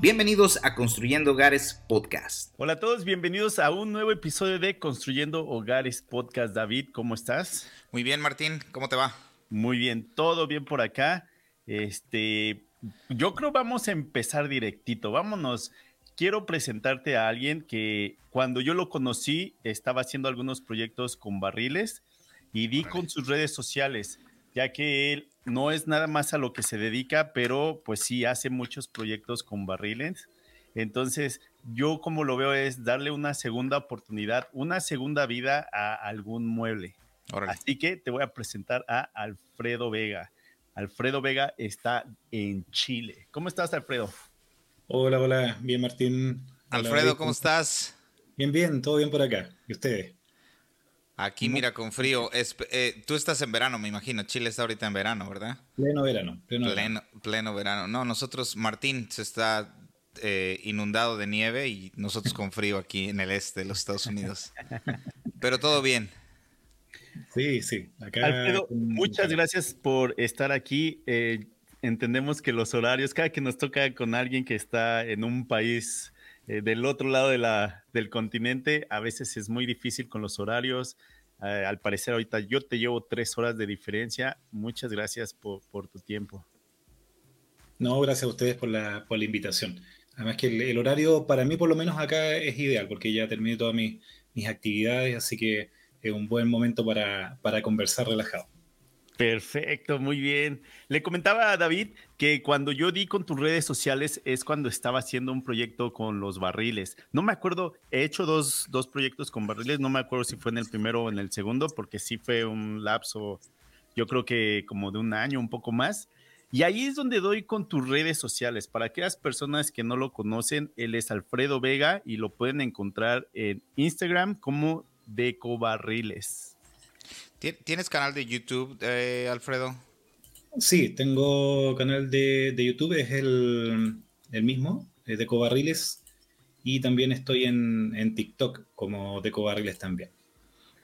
Bienvenidos a Construyendo Hogares Podcast. Hola a todos, bienvenidos a un nuevo episodio de Construyendo Hogares Podcast. David, ¿cómo estás? Muy bien, Martín, ¿cómo te va? Muy bien, todo bien por acá. Este, yo creo vamos a empezar directito. Vámonos. Quiero presentarte a alguien que cuando yo lo conocí estaba haciendo algunos proyectos con barriles y di con sus redes sociales, ya que él no es nada más a lo que se dedica, pero pues sí hace muchos proyectos con barriles. Entonces, yo como lo veo es darle una segunda oportunidad, una segunda vida a algún mueble. Así que te voy a presentar a Alfredo Vega. Alfredo Vega está en Chile. ¿Cómo estás, Alfredo? Hola, hola. Bien, Martín. Alfredo, ¿cómo estás? Bien, bien, todo bien por acá. ¿Y ustedes? Aquí, mira, con frío. Eh, tú estás en verano, me imagino. Chile está ahorita en verano, ¿verdad? Pleno verano. Pleno, verano. pleno verano. No, nosotros, Martín, se está eh, inundado de nieve y nosotros con frío aquí en el este de los Estados Unidos. Pero todo bien. Sí, sí. Alfredo, muchas gracias por estar aquí. Eh, entendemos que los horarios, cada que nos toca con alguien que está en un país eh, del otro lado de la, del continente, a veces es muy difícil con los horarios. Eh, al parecer ahorita yo te llevo tres horas de diferencia. Muchas gracias por, tu tiempo. No, gracias a ustedes por la, por la invitación. Además que el, horario para mí por lo menos acá es ideal porque ya terminé todas mis, mis actividades, así que es un buen momento para, para conversar relajado. Perfecto, muy bien. Le comentaba a David que cuando yo di con tus redes sociales es cuando estaba haciendo un proyecto con los barriles. No me acuerdo, he hecho dos, dos proyectos con barriles, no me acuerdo si fue en el primero o en el segundo, porque sí fue un lapso, yo creo que como de un año, un poco más. Y ahí es donde doy con tus redes sociales. Para aquellas personas que no lo conocen, él es Alfredo Vega y lo pueden encontrar en Instagram como Decobarriles. ¿Tienes canal de YouTube, eh, Alfredo? Sí, tengo canal de, YouTube, es el, mismo, es de Cobarriles, y también estoy en, TikTok como de Cobarriles también.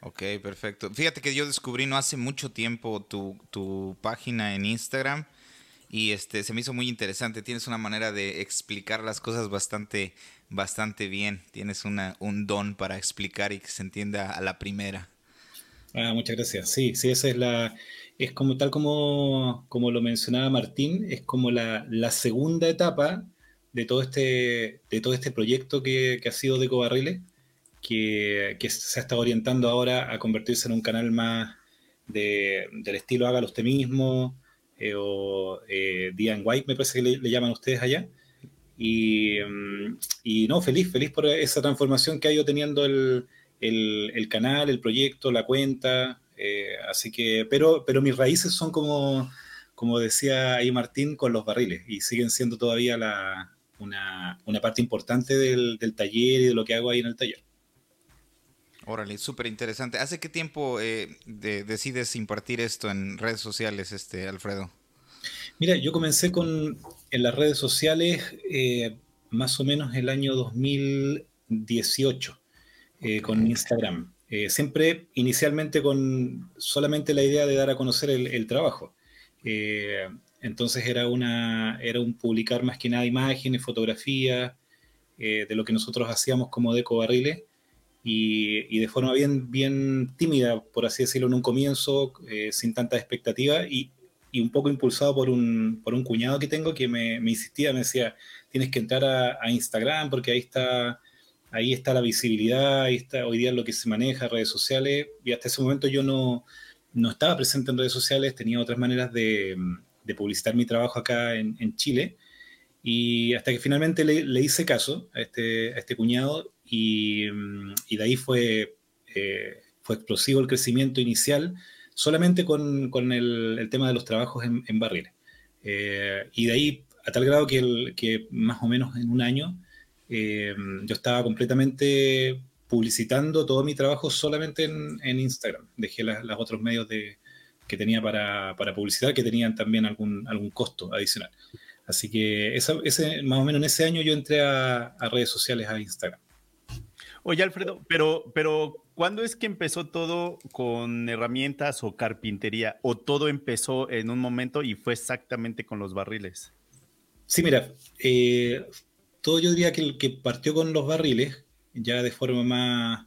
Ok, perfecto. Fíjate que yo descubrí no hace mucho tiempo tu, página en Instagram y este se me hizo muy interesante. Tienes una manera de explicar las cosas bastante, bastante bien. Tienes una, un don para explicar y que se entienda a la primera. Ah, muchas gracias. Sí, sí, esa es la, es como tal como, como lo mencionaba Martín, es como la, segunda etapa de todo este, de todo este proyecto que, ha sido de Cobarriles, que, que, se está orientando ahora a convertirse en un canal más de, del estilo hágalo usted mismo, eh, o eh, White, me parece que le, llaman ustedes allá. Y, mm, y, no, feliz, feliz por esa transformación que ha ido teniendo el, el, canal, el proyecto, la cuenta. Eh, así que, pero, pero mis raíces son como, como decía ahí Martín, con los barriles y siguen siendo todavía la, una, parte importante del, taller y de lo que hago ahí en el taller. Órale, súper interesante. ¿Hace qué tiempo eh, decides impartir esto en redes sociales, este Alfredo? Mira, yo comencé con en las redes sociales eh, más o menos el año 2018. Eh, con Instagram. Eh, siempre inicialmente con solamente la idea de dar a conocer el, trabajo. Eh, entonces era, una, era un publicar más que nada imágenes, fotografías de lo que nosotros hacíamos como Deco Barriles y, y, de forma bien, bien tímida, por así decirlo, en un comienzo, sin tanta expectativa y, y, un poco impulsado por un, por un cuñado que tengo que me, me insistía, me decía, tienes que entrar a, a Instagram porque ahí está ahí está la visibilidad, ahí está hoy día lo que se maneja, redes sociales, y hasta ese momento yo no, no estaba presente en redes sociales, tenía otras maneras de, de publicitar mi trabajo acá en, Chile, y hasta que finalmente le, le hice caso a este, a este cuñado, y, y, de ahí fue, eh, fue explosivo el crecimiento inicial, solamente con, con el, el, tema de los trabajos en, en barriles. Eh, y de ahí, a tal grado que, el, que más o menos en un año, eh, yo estaba completamente publicitando todo mi trabajo solamente en, Instagram. Dejé los otros medios de, que tenía para, para, publicitar que tenían también algún, algún costo adicional. Así que ese, más o menos en ese año yo entré a, redes sociales, a Instagram. Oye, Alfredo, pero, pero ¿cuándo es que empezó todo con herramientas o carpintería? ¿O todo empezó en un momento y fue exactamente con los barriles? Sí, mira, eh, todo yo diría que el que partió con los barriles, ya de forma más,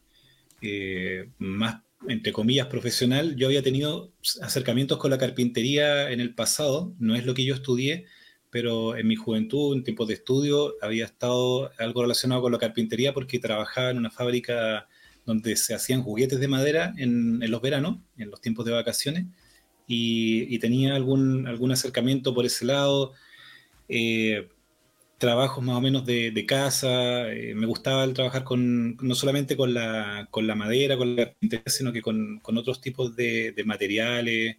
eh, más, entre comillas, profesional, yo había tenido acercamientos con la carpintería en el pasado, no es lo que yo estudié, pero en mi juventud, en tiempos de estudio, había estado algo relacionado con la carpintería porque trabajaba en una fábrica donde se hacían juguetes de madera en, los veranos, en los tiempos de vacaciones, y, tenía algún, algún acercamiento por ese lado. Eh, trabajos más o menos de, casa, eh, me gustaba el trabajar con, no solamente con la, con la madera, con la carpintería, sino que con, con otros tipos de, materiales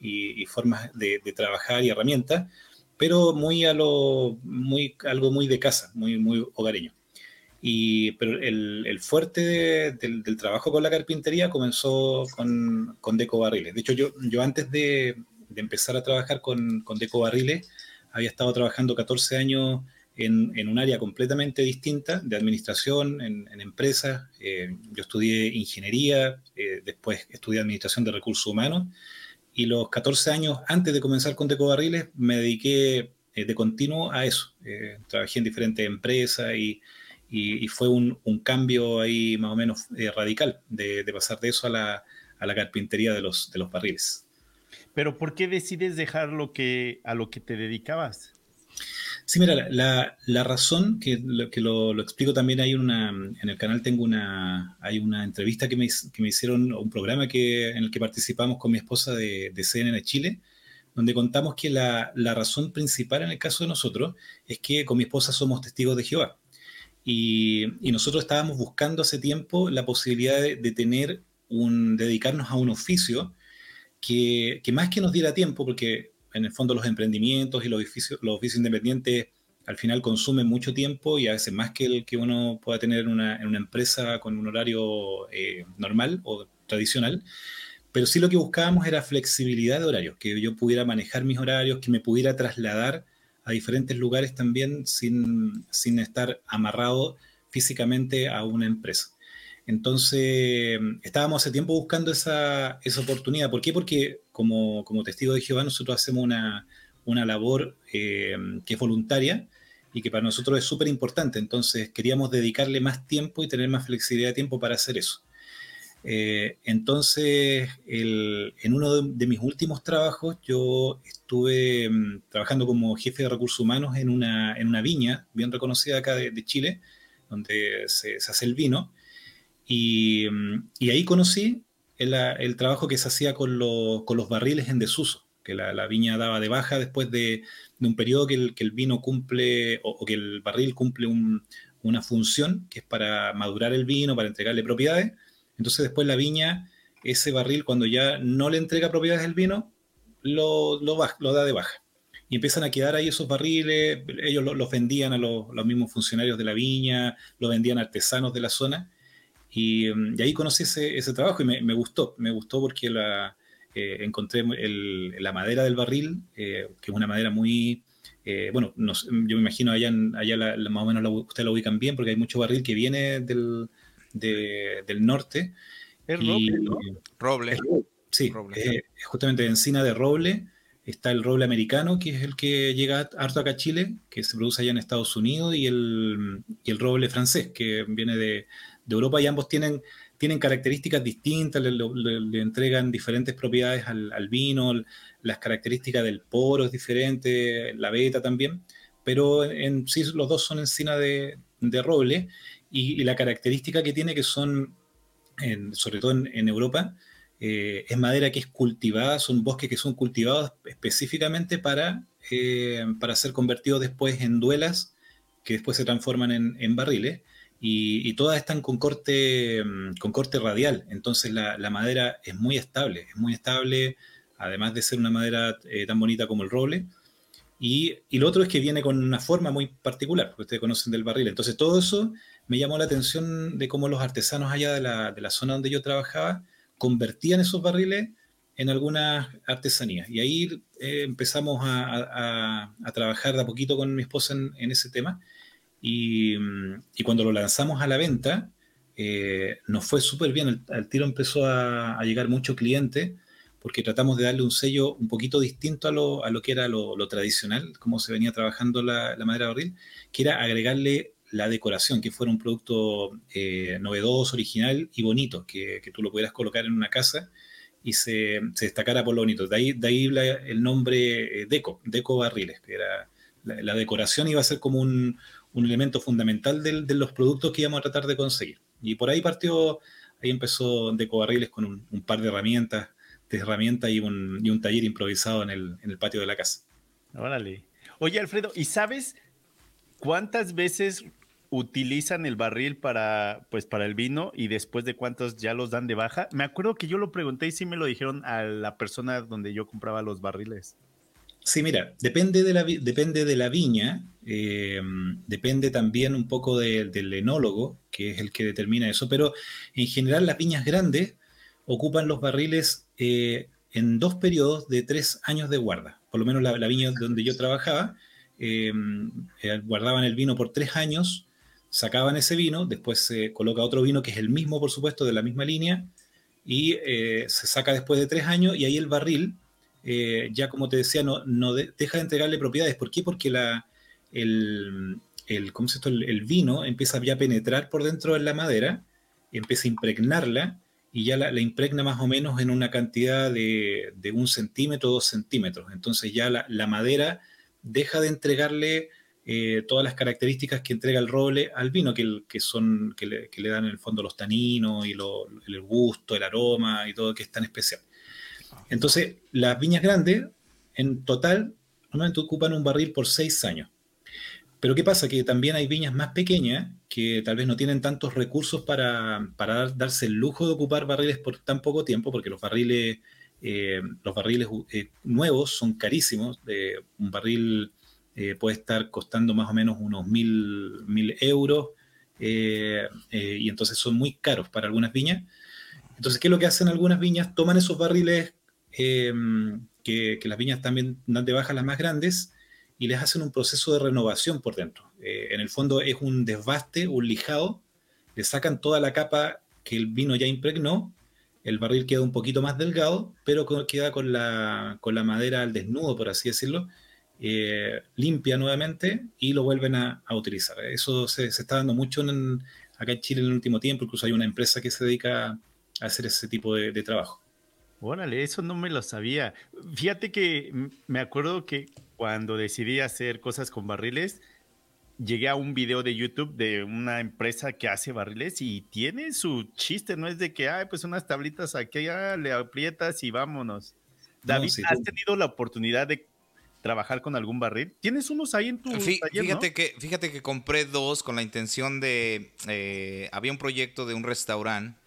y, formas de, trabajar y herramientas pero muy a lo, muy, algo muy de casa, muy, muy hogareño. Y, pero el, el fuerte del, del, trabajo con la carpintería comenzó con, con Deco Barriles. De hecho, yo, yo antes de, de empezar a trabajar con, con, Deco Barriles, había estado trabajando 14 años en, en un área completamente distinta de administración, en, en empresas. Eh, yo estudié ingeniería, eh, después estudié administración de recursos humanos y los 14 años antes de comenzar con Barriles me dediqué eh, de continuo a eso. Eh, trabajé en diferentes empresas y, y, fue un, un, cambio ahí más o menos eh, radical de, de, pasar de eso a la, a la carpintería de los, de los barriles. Pero ¿por qué decides dejar lo que, a lo que te dedicabas? Sí, mira, la, razón que, lo, que lo, explico también hay una, en el canal tengo una, hay una entrevista que me, que me hicieron, un programa que, en el que participamos con mi esposa de, de Chile, donde contamos que la, la, razón principal en el caso de nosotros es que con mi esposa somos testigos de Jehová. Y, nosotros estábamos buscando hace tiempo la posibilidad de, de tener un, dedicarnos a un oficio que, que, más que nos diera tiempo, porque en el fondo los emprendimientos y los oficios, los oficios independientes al final consumen mucho tiempo y a veces más que el que uno pueda tener en una, en una empresa con un horario eh, normal o tradicional. Pero sí lo que buscábamos era flexibilidad de horarios, que yo pudiera manejar mis horarios, que me pudiera trasladar a diferentes lugares también sin, sin estar amarrado físicamente a una empresa. Entonces, estábamos hace tiempo buscando esa, esa oportunidad. ¿Por qué? Porque como, como testigo de Jehová nosotros hacemos una, una labor eh, que es voluntaria y que para nosotros es súper importante. Entonces, queríamos dedicarle más tiempo y tener más flexibilidad de tiempo para hacer eso. Eh, entonces, en uno de, mis últimos trabajos, yo estuve um, trabajando como jefe de recursos humanos en una, en una viña bien reconocida acá de, Chile, donde se, hace el vino. Y, y ahí conocí el, el, trabajo que se hacía con, lo, con, los barriles en desuso, que la, viña daba de baja después de, un periodo que el, que el, vino cumple o, que el barril cumple un, una función que es para madurar el vino, para entregarle propiedades. Entonces después la viña, ese barril cuando ya no le entrega propiedades al vino, lo, lo, da de baja. Y empiezan a quedar ahí esos barriles, ellos los, los vendían a los, los mismos funcionarios de la viña, los vendían a artesanos de la zona y, mm, y ahí conocí ese, ese trabajo y me, me, gustó, me gustó porque la, eh, encontré el, la madera del barril, eh, que es una madera muy, eh, bueno, no, yo me imagino allá, allá la, la, más o menos la, ustedes lo ubican bien porque hay mucho barril que viene del, de, del norte. Es roble, ¿no? Roble. Es, sí, roble. justamente encina de roble está el roble americano, que es el que llega harto acá a Chile, que se produce allá en Estados Unidos, y el, y el roble francés, que viene de, Europa y ambos tienen, tienen características distintas, le, entregan diferentes propiedades al, vino, las características del poro es diferente, la beta también, pero en sí los dos son encina de, de roble y, la característica que tiene que son, sobre todo en, en Europa, eh, es madera que es cultivada, son bosques que son cultivados específicamente para, eh, para ser convertidos después en duelas que después se transforman en, en barriles y, todas están con corte, mm, con corte radial, entonces la, madera es muy estable, es muy estable, además de ser una madera eh, tan bonita como el roble. Y, lo otro es que viene con una forma muy particular, porque ustedes conocen del barril. Entonces todo eso me llamó la atención de cómo los artesanos allá de la, de la zona donde yo trabajaba convertían esos barriles en algunas artesanías. Y ahí eh, empezamos a, trabajar de a poquito con mi esposa en ese tema. Y, y, cuando lo lanzamos a la venta, eh, nos fue súper bien. Al, tiro empezó a, llegar mucho cliente porque tratamos de darle un sello un poquito distinto a lo, a lo que era lo, tradicional, como se venía trabajando la, madera barril, que era agregarle la decoración, que fuera un producto eh, novedoso, original y bonito, que, tú lo pudieras colocar en una casa y se, destacara por lo bonito. De ahí, de el nombre eh, Deco, Deco Barriles, que era la, la, decoración iba a ser como un, un elemento fundamental de, de, los productos que íbamos a tratar de conseguir. Y por ahí partió, ahí empezó Deco Barriles con un, un par de herramientas, de herramientas y un, y un taller improvisado en el, en el patio de la casa. Órale. Oye, Alfredo, ¿y sabes cuántas veces utilizan el barril para, pues, para el vino y después de cuántos ya los dan de baja. Me acuerdo que yo lo pregunté y sí me lo dijeron a la persona donde yo compraba los barriles. Sí, mira, depende de la, depende de la viña, eh, depende también un poco de, del enólogo, que es el que determina eso, pero en general las viñas grandes ocupan los barriles eh, en dos periodos de tres años de guarda. Por lo menos la, viña donde yo trabajaba, eh, guardaban el vino por tres años sacaban ese vino, después se coloca otro vino que es el mismo, por supuesto, de la misma línea, y se saca después de tres años, y ahí el barril, eh, ya como te decía, no, no de, deja de entregarle propiedades. ¿Por qué? Porque el, vino empieza ya a penetrar por dentro de la madera, empieza a impregnarla, y ya la, impregna más o menos en una cantidad de, un centímetro, dos centímetros. Entonces ya la, madera deja de entregarle eh, todas las características que entrega el roble al vino, que, son, que le, que le, dan en el fondo los taninos y el gusto, el aroma y todo que es tan especial. Entonces, las viñas grandes, en total, normalmente ocupan un barril por seis años. Pero ¿qué pasa? Que también hay viñas más pequeñas que tal vez no tienen tantos recursos para, para darse el lujo de ocupar barriles por tan poco tiempo, porque los barriles, eh, los barriles eh, nuevos son carísimos. un barril eh, puede estar costando más o menos unos mil, mil euros y entonces son muy caros para algunas viñas. Entonces, ¿qué es lo que hacen algunas viñas? Toman esos barriles que, que, las viñas también dan de baja las más grandes y les hacen un proceso de renovación por dentro. en el fondo es un desbaste, un lijado, le sacan toda la capa que el vino ya impregnó el barril queda un poquito más delgado, pero queda con la, madera al desnudo, por así decirlo, eh, limpia nuevamente y lo vuelven a, utilizar. Eso se, está dando mucho en, acá en Chile en el último tiempo, incluso hay una empresa que se dedica a hacer ese tipo de trabajo. Órale, eso no me lo sabía. Fíjate que me acuerdo que cuando decidí hacer cosas con barriles, llegué a un video de YouTube de una empresa que hace barriles y tiene su chiste, no es de que, ay, pues unas tablitas aquí, ya le aprietas y vámonos. David, no, sí, ¿has tenido la oportunidad de trabajar con algún barril. ¿Tienes unos ahí en tu Fí, taller, fíjate ¿no? que Fíjate que compré dos con la intención de... Eh, había un proyecto de un restaurante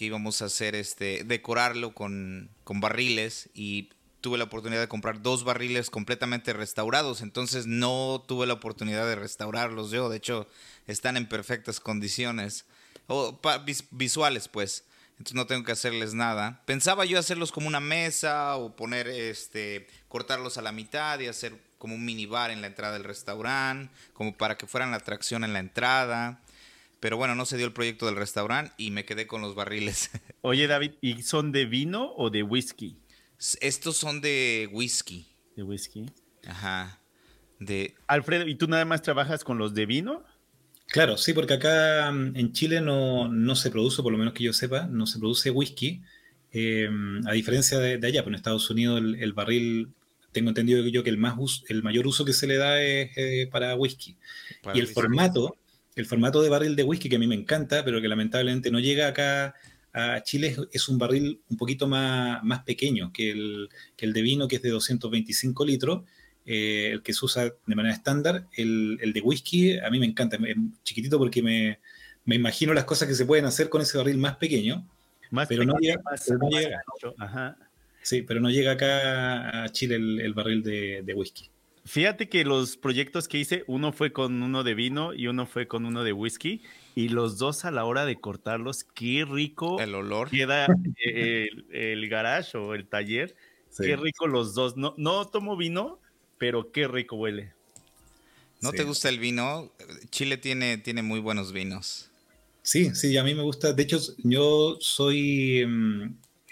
que íbamos a hacer, este, decorarlo con, con barriles y tuve la oportunidad de comprar dos barriles completamente restaurados, entonces no tuve la oportunidad de restaurarlos yo, de hecho están en perfectas condiciones, o vis visuales pues entonces no tengo que hacerles nada. Pensaba yo hacerlos como una mesa o poner, este, cortarlos a la mitad y hacer como un minibar en la entrada del restaurante, como para que fueran la atracción en la entrada. Pero bueno, no se dio el proyecto del restaurante y me quedé con los barriles. Oye, David, ¿y son de vino o de whisky? Estos son de whisky. ¿De whisky? Ajá. De... Alfredo, ¿y tú nada más trabajas con los de vino? Claro, sí, porque acá en Chile no, no, se produce, por lo menos que yo sepa, no se produce whisky, eh, a diferencia de, de, allá, pero en Estados Unidos el, el, barril, tengo entendido yo que el, más uso, el mayor uso que se le da es eh, para whisky. Para y el whisky. formato, el formato de barril de whisky que a mí me encanta, pero que lamentablemente no llega acá a Chile, es, un barril un poquito más, más pequeño que el, que el de vino, que es de 225 litros, eh, el que se usa de manera estándar. El, el, de whisky a mí me encanta, es chiquitito porque me, me, imagino las cosas que se pueden hacer con ese barril más pequeño. Más pero, pequeño, no llega, más, pero, no más llega, Ajá. Sí, pero no llega acá a Chile el, el barril de, de, whisky. Fíjate que los proyectos que hice, uno fue con uno de vino y uno fue con uno de whisky. y los dos a la hora de cortarlos, qué rico el olor queda eh, el, garage o el taller, qué rico los dos. No, no tomo vino, pero qué rico huele. ¿No te gusta el vino? Chile tiene, tiene muy buenos vinos. Sí, sí, a mí me gusta. De hecho, yo soy mm,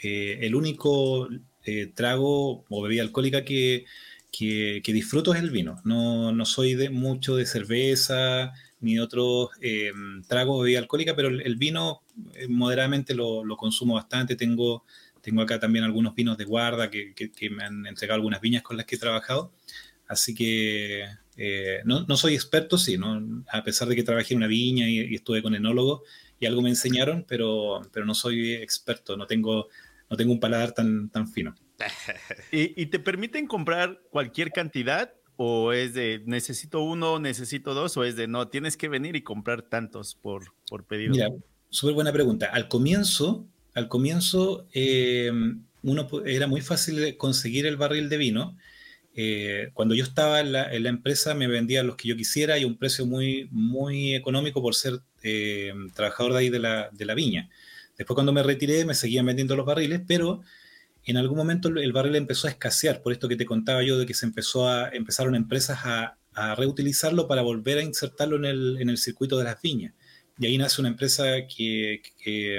eh, el único eh, trago o bebida alcohólica que, que, disfruto es el vino. No, no soy de mucho de cerveza ni de otros eh, tragos o bebida alcohólica, pero el, vino moderadamente lo, consumo bastante. Tengo, tengo acá también algunos vinos de guarda que, me han entregado algunas viñas con las que he trabajado. Así que no, no, soy experto, sí, ¿no? a pesar de que trabajé en una viña y, y estuve con enólogos y algo me enseñaron, pero, pero no soy experto, no tengo no tengo un paladar tan, tan fino. ¿Y, te permiten comprar cualquier cantidad? ¿O es de necesito uno, necesito dos? ¿O es de no, tienes que venir y comprar tantos por, por pedido? Mira, súper buena pregunta. Al comienzo, al comienzo eh, uno, era muy fácil conseguir el barril de vino. Eh, cuando yo estaba en la, empresa me vendían los que yo quisiera y un precio muy, muy económico por ser eh, trabajador de ahí de la, de la viña. Después cuando me retiré me seguían vendiendo los barriles, pero en algún momento el barril empezó a escasear, por esto que te contaba yo de que se empezó a, empezaron empresas a, reutilizarlo para volver a insertarlo en el, circuito de las viñas. Y ahí nace una empresa que,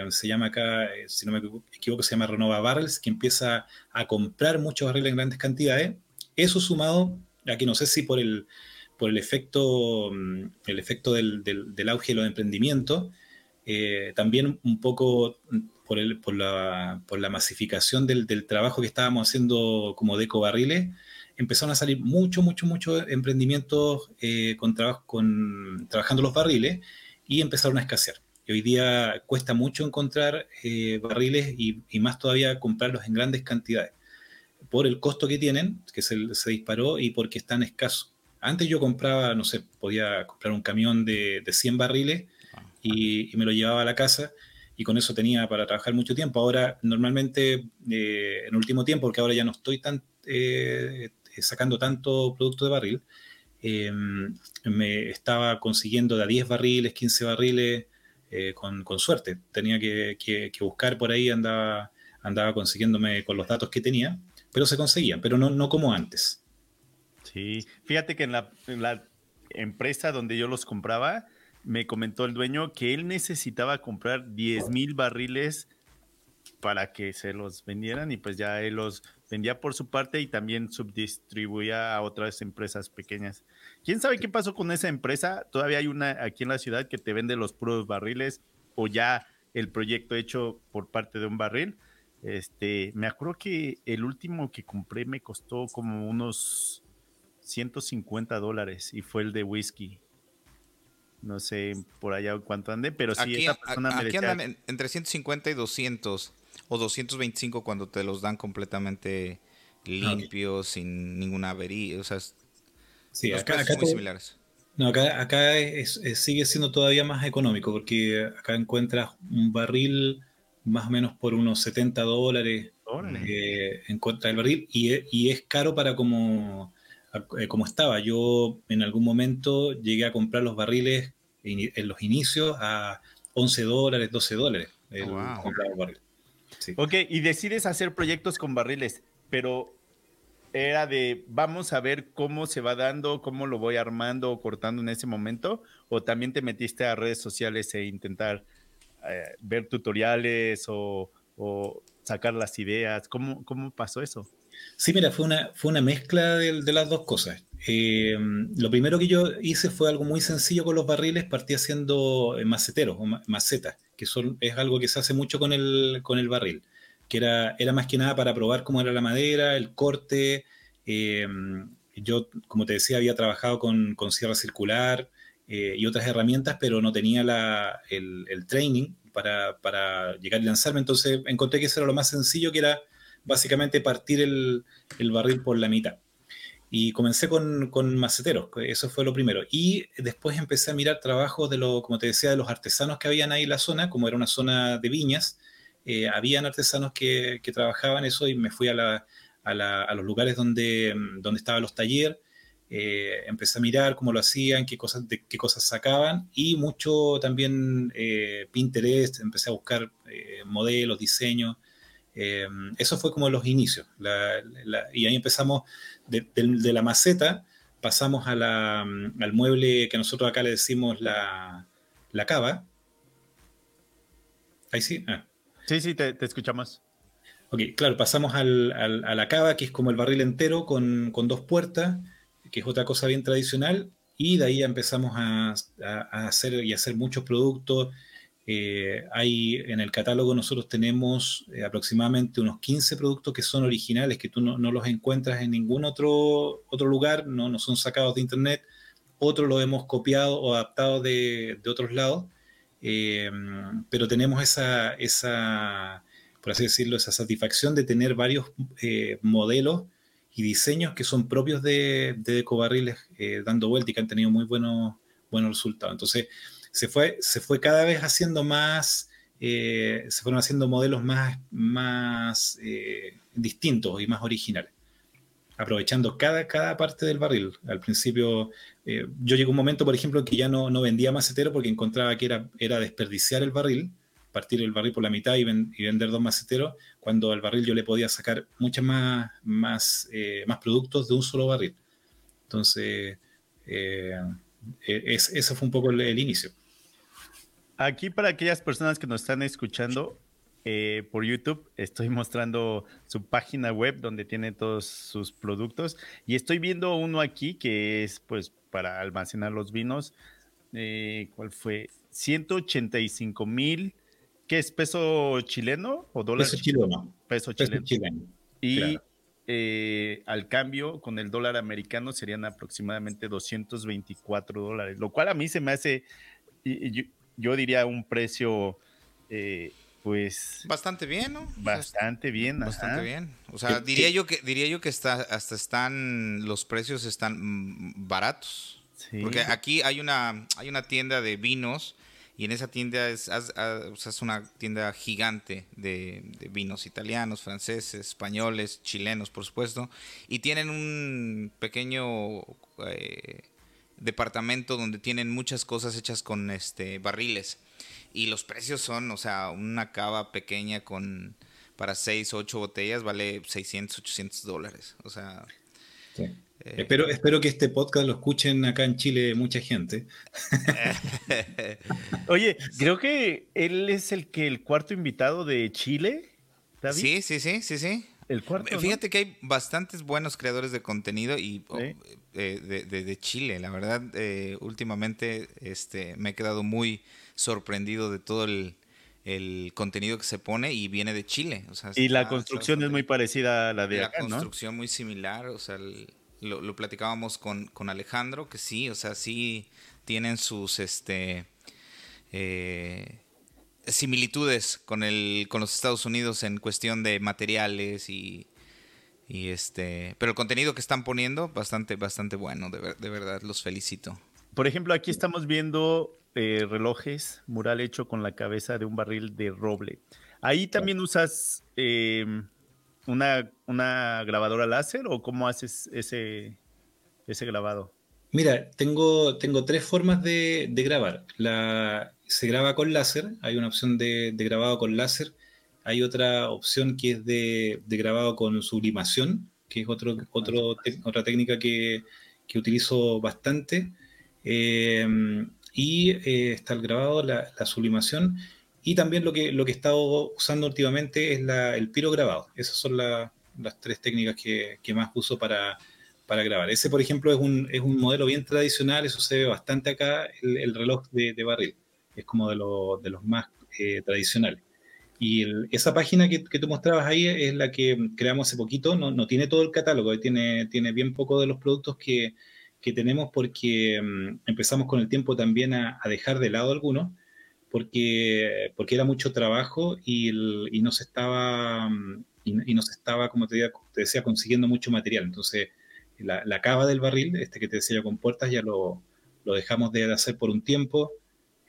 se llama acá, eh, si no me equivoco, se llama Renova Barrels, que empieza a comprar muchos barriles en grandes cantidades. Eso sumado, aquí no sé si por el, por el efecto, mm, el efecto del, del auge de los emprendimientos, eh, también un poco por, el, por, la, por la, masificación del, del, trabajo que estábamos haciendo como Deco Barriles, empezaron a salir mucho, mucho, mucho emprendimientos eh, con, con, trabajando los barriles y empezaron a escasear. Y hoy día cuesta mucho encontrar eh, barriles y, y, más todavía comprarlos en grandes cantidades por el costo que tienen, que se, se, disparó y porque están escasos. Antes yo compraba, no sé, podía comprar un camión de, de 100 barriles y, me lo llevaba a la casa y con eso tenía para trabajar mucho tiempo. Ahora, normalmente, eh, en último tiempo, porque ahora ya no estoy tan, eh, sacando tanto producto de barril, eh, me estaba consiguiendo de a 10 barriles, 15 barriles, con, con, suerte. Tenía que, que, buscar por ahí, andaba, andaba consiguiéndome con los datos que tenía, pero se conseguían, pero no, no como antes. Sí, fíjate que en la, en la empresa donde yo los compraba, me comentó el dueño que él necesitaba comprar 10 mil barriles para que se los vendieran y pues ya él los vendía por su parte y también subdistribuía a otras empresas pequeñas. ¿Quién sabe qué pasó con esa empresa? Todavía hay una aquí en la ciudad que te vende los puros barriles o ya el proyecto hecho por parte de un barril. Este, me acuerdo que el último que compré me costó como unos 150 dólares y fue el de whisky. No sé por allá cuánto ande, pero sí, aquí, esa persona aquí andan entre 150 y 200 o 225 cuando te los dan completamente limpios, sin ninguna avería. O sea, sí, acá, acá, muy similares. No, acá, acá sigue siendo todavía más económico porque acá encuentras un barril más o menos por unos 70 dólares eh, en contra del barril y, y, es caro para como eh, como estaba. Yo en algún momento llegué a comprar los barriles en los inicios a 11 dólares, 12 dólares. Oh, ok, y decides hacer proyectos con barriles, pero era de vamos a ver cómo se va dando, cómo lo voy armando o cortando en ese momento, o también te metiste a redes sociales e intentar eh, ver tutoriales o, o, sacar las ideas. ¿Cómo, ¿Cómo pasó eso? Sí, mira, fue una, fue una mezcla de, las dos cosas. Eh, lo primero que yo hice fue algo muy sencillo con los barriles, partí haciendo eh, maceteros o macetas, que es algo que se hace mucho con el, con el barril, que era, era más que nada para probar cómo era la madera, el corte. Eh, yo, como te decía, había trabajado con, con sierra circular y otras herramientas, pero no tenía la, el, el, training para, para llegar y lanzarme, entonces encontré que eso era lo más sencillo, que era básicamente partir el, barril por la mitad. Y comencé con, con, maceteros, eso fue lo primero. Y después empecé a mirar trabajos de lo, como te decía, de los artesanos que habían ahí en la zona, como era una zona de viñas, eh, habían artesanos que, que, trabajaban eso y me fui a, la, a, la, a los lugares donde, donde estaban los talleres eh, empecé a mirar cómo lo hacían, qué cosas, de, qué cosas sacaban y mucho también eh, Pinterest, empecé a buscar eh, modelos, diseños. Eso fue como los inicios. y ahí empezamos de, la maceta, pasamos a la, al mueble que nosotros acá le decimos la, la cava. Ahí sí. Ah. Sí, sí, te, escuchamos. Ok, claro, pasamos al, a la cava, que es como el barril entero con, con dos puertas que es otra cosa bien tradicional, y de ahí empezamos a, hacer y hacer muchos productos. Eh, hay en el catálogo nosotros tenemos eh, aproximadamente unos 15 productos que son originales, que tú no, los encuentras en ningún otro, otro lugar, no, no son sacados de internet, otros los hemos copiado o adaptado de, de otros lados, eh, pero tenemos esa, esa, por así decirlo, esa satisfacción de tener varios modelos y diseños que son propios de, de Ecobarriles dando vuelta y que han tenido muy buenos, buenos resultados. Entonces, se fue, se fue cada vez haciendo más, eh, se fueron haciendo modelos más, más eh, distintos y más originales, aprovechando cada, cada parte del barril. Al principio, yo llegué a un momento, por ejemplo, que ya no, no vendía macetero porque encontraba que era, era desperdiciar el barril partir el barril por la mitad y, vender dos maceteros, cuando al barril yo le podía sacar muchas más, más, eh, más productos de un solo barril. Entonces, eh, e, es, eso fue un poco el, inicio. Aquí para aquellas personas que nos están escuchando eh, por YouTube, estoy mostrando su página web donde tiene todos sus productos y estoy viendo uno aquí que es pues para almacenar los vinos. ¿Cuál fue? 185 mil ¿Qué es peso chileno o dólar? Peso chileno. Peso chileno. Y eh, al cambio con el dólar americano serían aproximadamente 224 dólares, lo cual a mí se me hace, yo, diría un precio, eh, pues... Bastante bien, ¿no? Bastante bien. Bastante bien. O sea, diría yo que, diría yo que está, hasta están, los precios están mm, baratos. Sí. Porque aquí hay una, hay una tienda de vinos y en esa tienda es, es una tienda gigante de, vinos italianos, franceses, españoles, chilenos, por supuesto. Y tienen un pequeño eh, departamento donde tienen muchas cosas hechas con este barriles. Y los precios son, o sea, una cava pequeña con para 6 o 8 botellas vale 600, 800 dólares. O sea, eh, espero, espero que este podcast lo escuchen acá en Chile mucha gente. Oye, creo que él es el que el cuarto invitado de Chile. Sí, sí, sí, sí, sí. El cuarto. Fíjate que hay bastantes buenos creadores de contenido y oh, eh, de, Chile. La verdad, eh, últimamente este, me he quedado muy sorprendido de todo el, contenido que se pone y viene de Chile. y la construcción es muy parecida a la de la construcción muy similar, o sea, el, lo, platicábamos con, Alejandro, que sí, o sea, sí tienen sus este eh, similitudes con el, con los Estados Unidos en cuestión de materiales y, y este, pero el contenido que están poniendo bastante, bastante bueno, de, verdad, los felicito. Por ejemplo, aquí estamos viendo eh, relojes, mural hecho con la cabeza de un barril de roble. Ahí también usas eh, una, una grabadora láser o cómo haces ese, ese grabado? Mira, tengo, tengo tres formas de, grabar. La, se graba con láser, hay una opción de, grabado con láser, hay otra opción que es de, grabado con sublimación, que es otro, otro otra técnica que, utilizo bastante. Eh, y eh, está el grabado, la, la sublimación y también lo que, lo que he estado usando últimamente es la, el piro grabado. Esas son las tres técnicas que, que más uso para, para, grabar. Ese, por ejemplo, es un, es un, modelo bien tradicional, eso se ve bastante acá, el, reloj de, de, barril. Es como de, de los más eh, tradicionales. Y esa página que, que, tú mostrabas ahí es la que creamos hace poquito, no, no, tiene todo el catálogo, tiene, tiene bien poco de los productos que, que tenemos porque mm, empezamos con el tiempo también a, a dejar de lado algunos porque, porque era mucho trabajo y, y no se estaba, y, no se estaba, como te, decía, consiguiendo mucho material. Entonces, la, la, cava del barril, este que te decía con puertas, ya lo, lo dejamos de hacer por un tiempo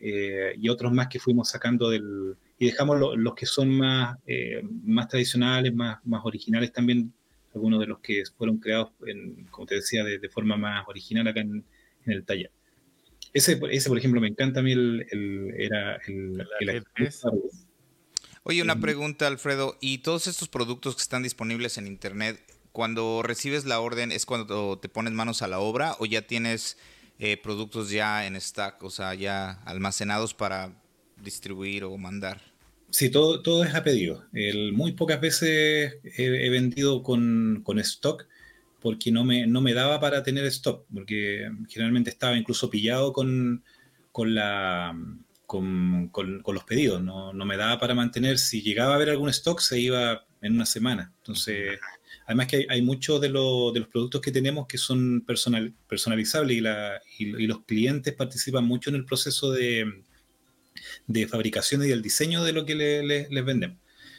eh, y otros más que fuimos sacando del... Y dejamos los que son más, eh, más tradicionales, más, más originales también, algunos de los que fueron creados, en, como te decía, de, forma más original acá en, el taller. Ese, ese, por ejemplo, me encanta a mí, el, era el, Oye, una pregunta, Alfredo. ¿Y todos estos productos que están disponibles en Internet, cuando recibes la orden, es cuando te pones manos a la obra o ya tienes eh, productos ya en stack, o sea, ya almacenados para distribuir o mandar? Sí, todo, todo es a pedido. muy pocas veces he, vendido con, stock porque no me, no me daba para tener stock, porque generalmente estaba incluso pillado con, con, la, con, los pedidos, no, me daba para mantener, si llegaba a haber algún stock se iba en una semana. Entonces, además que hay, muchos de, de, los productos que tenemos que son personal, personalizables y, la, y los clientes participan mucho en el proceso de de fabricación y del diseño de lo que les vendemos.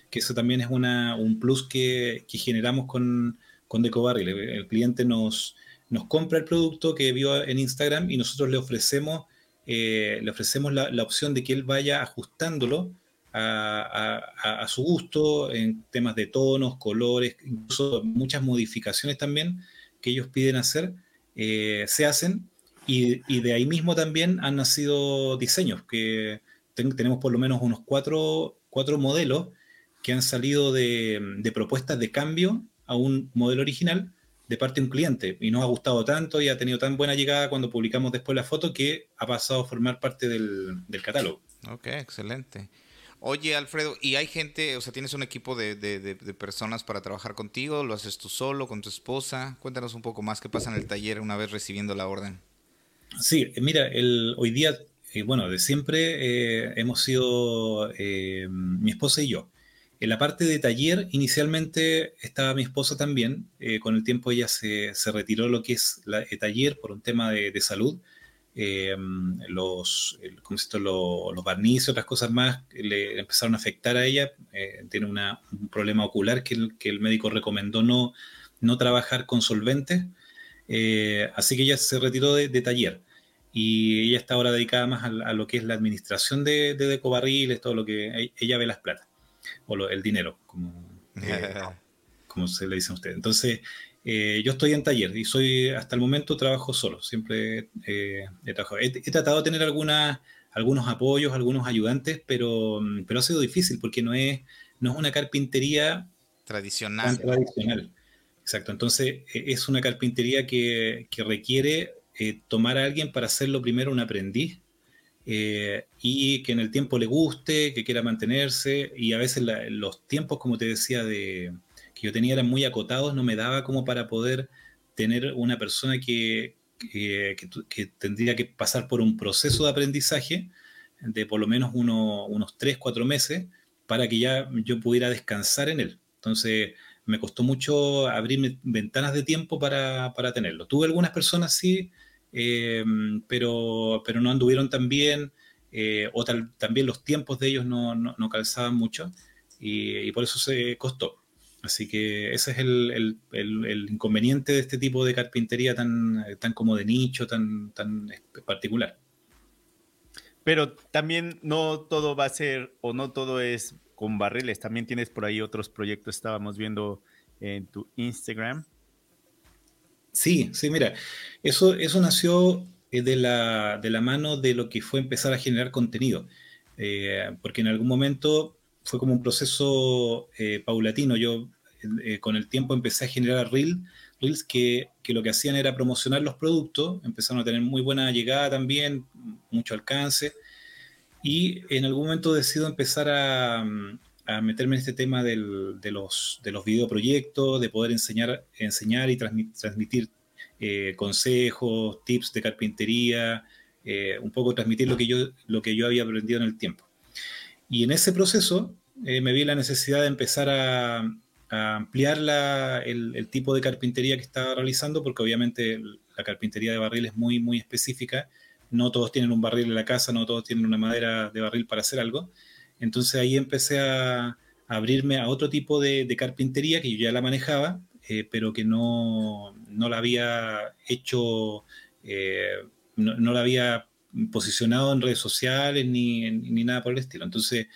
Que eso también es una, un plus que, que generamos con, con Decobarril. El, cliente nos, nos compra el producto que vio en Instagram y nosotros le ofrecemos, eh, le ofrecemos la, la, opción de que él vaya ajustándolo a, a, a, su gusto en temas de tonos, colores, incluso muchas modificaciones también que ellos piden hacer, eh, se hacen y, y, de ahí mismo también han nacido diseños que tenemos por lo menos unos cuatro, cuatro modelos que han salido de, propuestas de cambio a un modelo original de parte de un cliente y nos ha gustado tanto y ha tenido tan buena llegada cuando publicamos después la foto que ha pasado a formar parte del, catálogo. Ok, excelente. Oye, Alfredo, ¿y hay gente, o sea, tienes un equipo de, de, de, personas para trabajar contigo? ¿Lo haces tú solo, con tu esposa? Cuéntanos un poco más qué pasa en el taller una vez recibiendo la orden. Sí, mira, el, hoy día bueno, de siempre eh, hemos sido eh, mi esposa y yo. En la parte de taller, inicialmente estaba mi esposa también. Eh, con el tiempo ella se, retiró lo que es el taller por un tema de, salud. los, los barnices, otras cosas más, le empezaron a afectar a ella. tiene un problema ocular que el, que el médico recomendó no, no trabajar con solventes. Así que ella se retiró de taller y ella está ahora dedicada más a, lo que es la administración de, de Decobarriles, todo lo que e, ella ve las plata, o el dinero, como, eh, como se le dice a usted. Entonces, eh, yo estoy en taller y soy, hasta el momento trabajo solo, siempre eh, he trabajado. He, tratado de tener algunas, algunos apoyos, algunos ayudantes, pero, pero ha sido difícil porque no es, no es una carpintería tradicional. tradicional. Exacto, entonces e, es una carpintería que, requiere eh, tomar a alguien para hacerlo primero un aprendiz eh, y que en el tiempo le guste, que quiera mantenerse y a veces los tiempos, como te decía, de, que yo tenía eran muy acotados, no me daba como para poder tener una persona que, que, tendría que pasar por un proceso de aprendizaje de por lo menos unos 3, 4 meses para que ya yo pudiera descansar en él. Entonces, me costó mucho abrirme ventanas de tiempo para, para tenerlo. Tuve algunas personas sí, eh, pero, pero no anduvieron tan bien, eh, o también los tiempos de ellos no, no, calzaban mucho, y, por eso se costó. Así que ese es el, el, el, inconveniente de este tipo de carpintería tan, tan como de nicho, tan, tan particular. Pero también no todo va a ser, o no todo es con barriles, también tienes por ahí otros proyectos, estábamos viendo en tu Instagram. Sí, sí, mira, eso, eso nació eh, de la, de la mano de lo que fue empezar a generar contenido, eh, porque en algún momento fue como un proceso eh, paulatino. Yo con el tiempo empecé a generar reels, reels que, que, lo que hacían era promocionar los productos, empezaron a tener muy buena llegada también, mucho alcance, y en algún momento decido empezar a, meterme en este tema de, los, de los videoproyectos, de poder enseñar, enseñar y transmitir, eh, consejos, tips de carpintería, eh, un poco transmitir lo que, yo, lo que yo había aprendido en el tiempo. Y en ese proceso eh, me vi la necesidad de empezar a, ampliar el, el, tipo de carpintería que estaba realizando, porque obviamente la carpintería de barril es muy, muy específica no todos tienen un barril en la casa, no todos tienen una madera de barril para hacer algo. Entonces ahí empecé a, abrirme a otro tipo de, carpintería que yo ya la manejaba, eh, pero que no, no, la había hecho, eh, no, la había posicionado en redes sociales ni, ni nada por el estilo. Entonces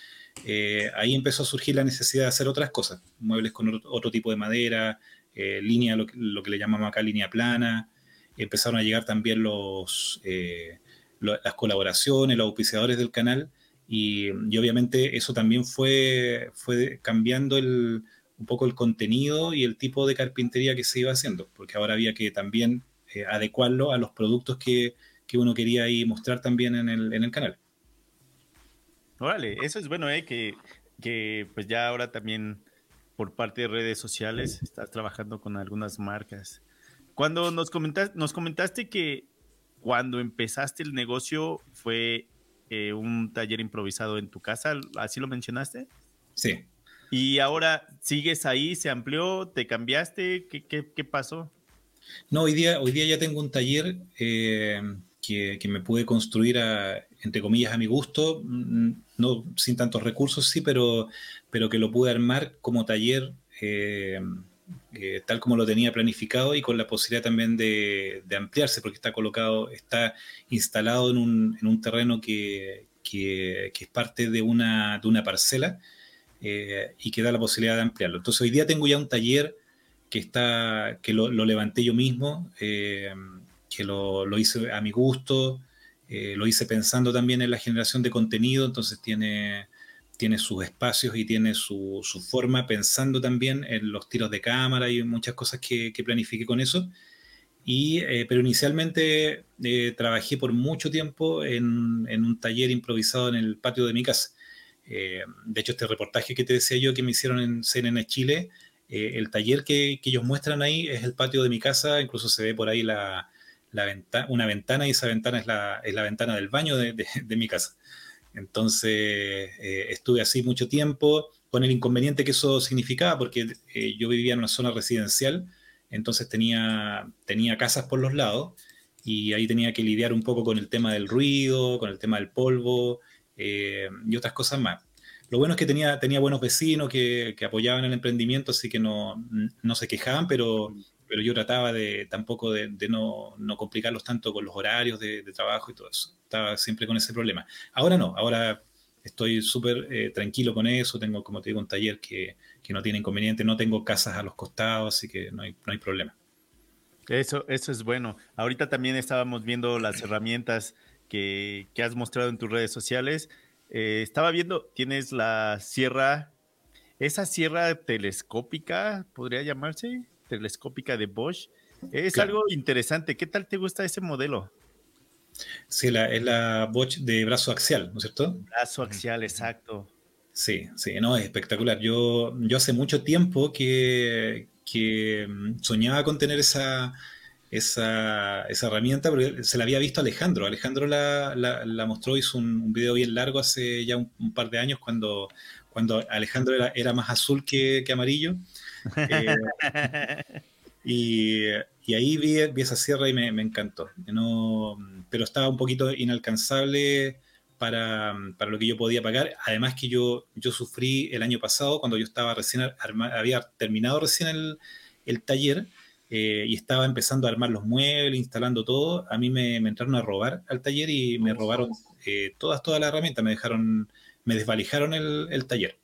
eh, ahí empezó a surgir la necesidad de hacer otras cosas, muebles con otro, tipo de madera, línea, lo, que le llamamos acá línea plana. Empezaron a llegar también los, las colaboraciones, los auspiciadores del canal. Y, obviamente eso también fue, fue cambiando el, un poco el contenido y el tipo de carpintería que se iba haciendo, porque ahora había que también eh, adecuarlo a los productos que, que, uno quería ahí mostrar también en el, en el canal. Órale, eso es bueno, ¿eh? que, que pues ya ahora también por parte de redes sociales estás trabajando con algunas marcas. Cuando nos comentaste, nos comentaste que cuando empezaste el negocio fue eh, un taller improvisado en tu casa, ¿así lo mencionaste? Sí. ¿Y ahora sigues ahí? ¿Se amplió? ¿Te cambiaste? ¿Qué, qué, pasó? No, hoy día, hoy día ya tengo un taller eh, que, que, me pude construir, a, entre comillas, a mi gusto, mm, no sin tantos recursos, sí, pero, pero que lo pude armar como taller eh, eh, tal como lo tenía planificado y con la posibilidad también de, ampliarse, porque está colocado, está instalado en un, en un terreno que, que, es parte de una, de una parcela eh, y que da la posibilidad de ampliarlo. Entonces hoy día tengo ya un taller que, está, que lo, levanté yo mismo, eh, que lo, lo, hice a mi gusto, lo hice pensando también en la generación de contenido, entonces tiene, tiene sus espacios y tiene su, su forma, pensando también en los tiros de cámara y muchas cosas que, que planifiqué con eso. Y, pero inicialmente trabajé por mucho tiempo en, en, un taller improvisado en el patio de mi casa. Eh, de hecho, este reportaje que te decía yo que me hicieron en CNN Chile, eh, el taller que, ellos muestran ahí es el patio de mi casa, incluso se ve por ahí la, una ventana y esa ventana es la, es la ventana del baño de, mi casa. Entonces, eh, estuve así mucho tiempo con el inconveniente que eso significaba, porque yo vivía en una zona residencial, entonces tenía, tenía casas por los lados y ahí tenía que lidiar un poco con el tema del ruido, con el tema del polvo, eh, y otras cosas más. Lo bueno es que tenía, tenía buenos vecinos que, que apoyaban el emprendimiento, así que no, no, se quejaban, pero, pero yo trataba de tampoco de, no, no, complicarlos tanto con los horarios de, trabajo y todo eso. Estaba siempre con ese problema. Ahora no, ahora estoy súper eh, tranquilo con eso. Tengo, como te digo, un taller que, que, no tiene inconveniente. No tengo casas a los costados, así que no hay, no hay problema. Eso, eso es bueno. Ahorita también estábamos viendo las herramientas que, has mostrado en tus redes sociales. Eh, estaba viendo, tienes la sierra, esa sierra telescópica, podría llamarse, telescópica de Bosch. Es algo interesante. ¿Qué tal te gusta ese modelo? Sí, la, es la Bosch de brazo axial, ¿no es cierto? Brazo axial, exacto. Sí, sí, no, es espectacular. Yo, yo hace mucho tiempo que, que mm, soñaba con tener esa, esa, esa, herramienta, porque se la había visto Alejandro. Alejandro la, la, mostró, hizo un, un, video bien largo hace ya un, par de años cuando, cuando Alejandro era, era más azul que, que amarillo. Eh, y, y, ahí vi, vi, esa sierra y me, me encantó. No, pero estaba un poquito inalcanzable para, para, lo que yo podía pagar. Además que yo, yo sufrí el año pasado, cuando yo estaba recién, había terminado recién el, el taller, eh, y estaba empezando a armar los muebles, instalando todo, a mí me, entraron a robar al taller y me robaron eh, todas, todas las herramientas, me dejaron, me desvalijaron el, taller.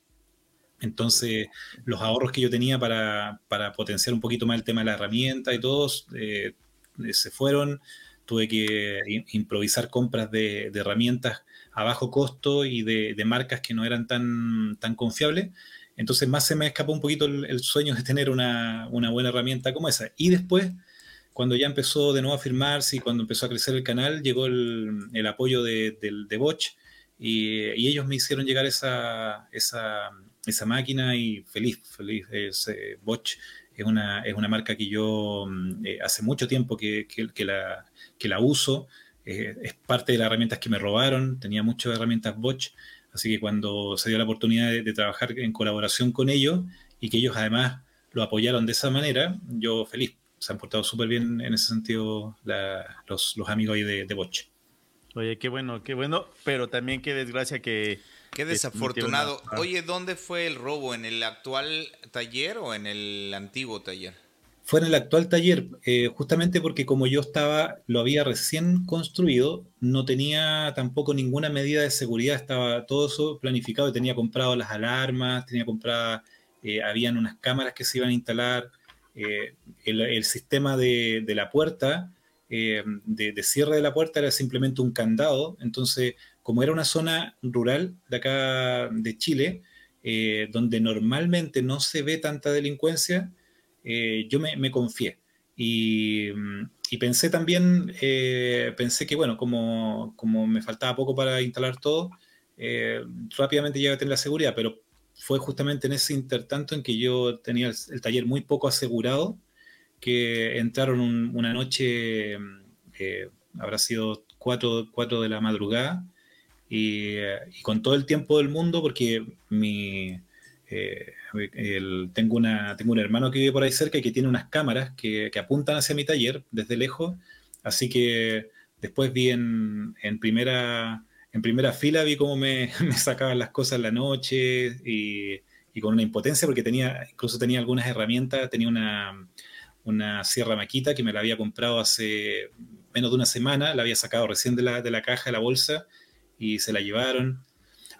Entonces, los ahorros que yo tenía para, para, potenciar un poquito más el tema de la herramienta y todos eh, se fueron. Tuve que improvisar compras de, herramientas a bajo costo y de, de, marcas que no eran tan, tan confiables. Entonces más se me escapó un poquito el, sueño de tener una, buena herramienta como esa. Y después, cuando ya empezó de nuevo a firmarse y cuando empezó a crecer el canal, llegó el, apoyo de, de, Bosch y, ellos me hicieron llegar esa, máquina y feliz, feliz. Bosch es una, es una marca que yo mm, eh, hace mucho tiempo que, la, que la uso. Eh, es parte de las herramientas que me robaron. Tenía muchas herramientas Bosch Así que cuando se dio la oportunidad de, trabajar en colaboración con ellos y que ellos además lo apoyaron de esa manera, yo feliz. Se han portado súper bien en ese sentido los, amigos ahí de, de Bosch. Oye, qué bueno, qué bueno, pero también qué desgracia que... Qué desafortunado. Oye, ¿dónde fue el robo? ¿En el actual taller o en el antiguo taller? Fue en el actual taller, eh, justamente porque como yo estaba, lo había recién construido, no tenía tampoco ninguna medida de seguridad, estaba todo eso planificado, y tenía comprado las alarmas, tenía comprado, eh, habían unas cámaras que se iban a instalar, el, sistema de, la puerta, de, cierre de la puerta era simplemente un candado, entonces como era una zona rural de acá de Chile, donde normalmente no se ve tanta delincuencia, yo me, confié. Y, pensé también, eh, pensé que, bueno, como, como, me faltaba poco para instalar todo, eh, rápidamente llegué a tener la seguridad, pero fue justamente en ese intertanto en que yo tenía el, taller muy poco asegurado, que entraron una noche, eh, habrá sido 4, de la madrugada, y, y, con todo el tiempo del mundo, porque mi, tengo, una, tengo un hermano que vive por ahí cerca y que tiene unas cámaras que, apuntan hacia mi taller desde lejos, así que después vi en, primera, en primera fila, vi cómo me, sacaban las cosas en la noche y, con una impotencia porque tenía, incluso tenía algunas herramientas, tenía una, una sierra maquita que me la había comprado hace menos de una semana, la había sacado recién de la, de la caja, de la bolsa, y se la llevaron.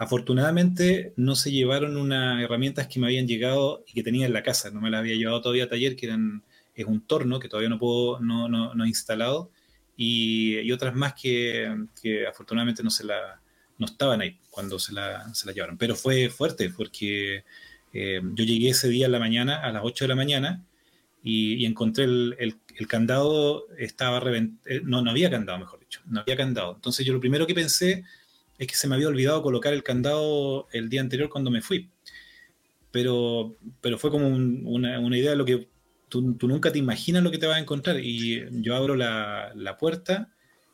Afortunadamente no se llevaron unas herramientas que me habían llegado y que tenía en la casa, no me las había llevado todavía a taller, que eran, es un torno que todavía no puedo, no, no, no he instalado, y, otras más que, que, afortunadamente no, se la, no estaban ahí cuando se la, se la llevaron. Pero fue fuerte porque eh, yo llegué ese día en la mañana, a las 8 de la mañana, y, encontré el, el, candado, estaba reventado, eh, no, no había candado, mejor dicho, no había candado. Entonces yo lo primero que pensé es que se me había olvidado colocar el candado el día anterior cuando me fui. Pero, pero fue como una, una, idea de lo que tú, tú, nunca te imaginas lo que te vas a encontrar. Y yo abro la, la, puerta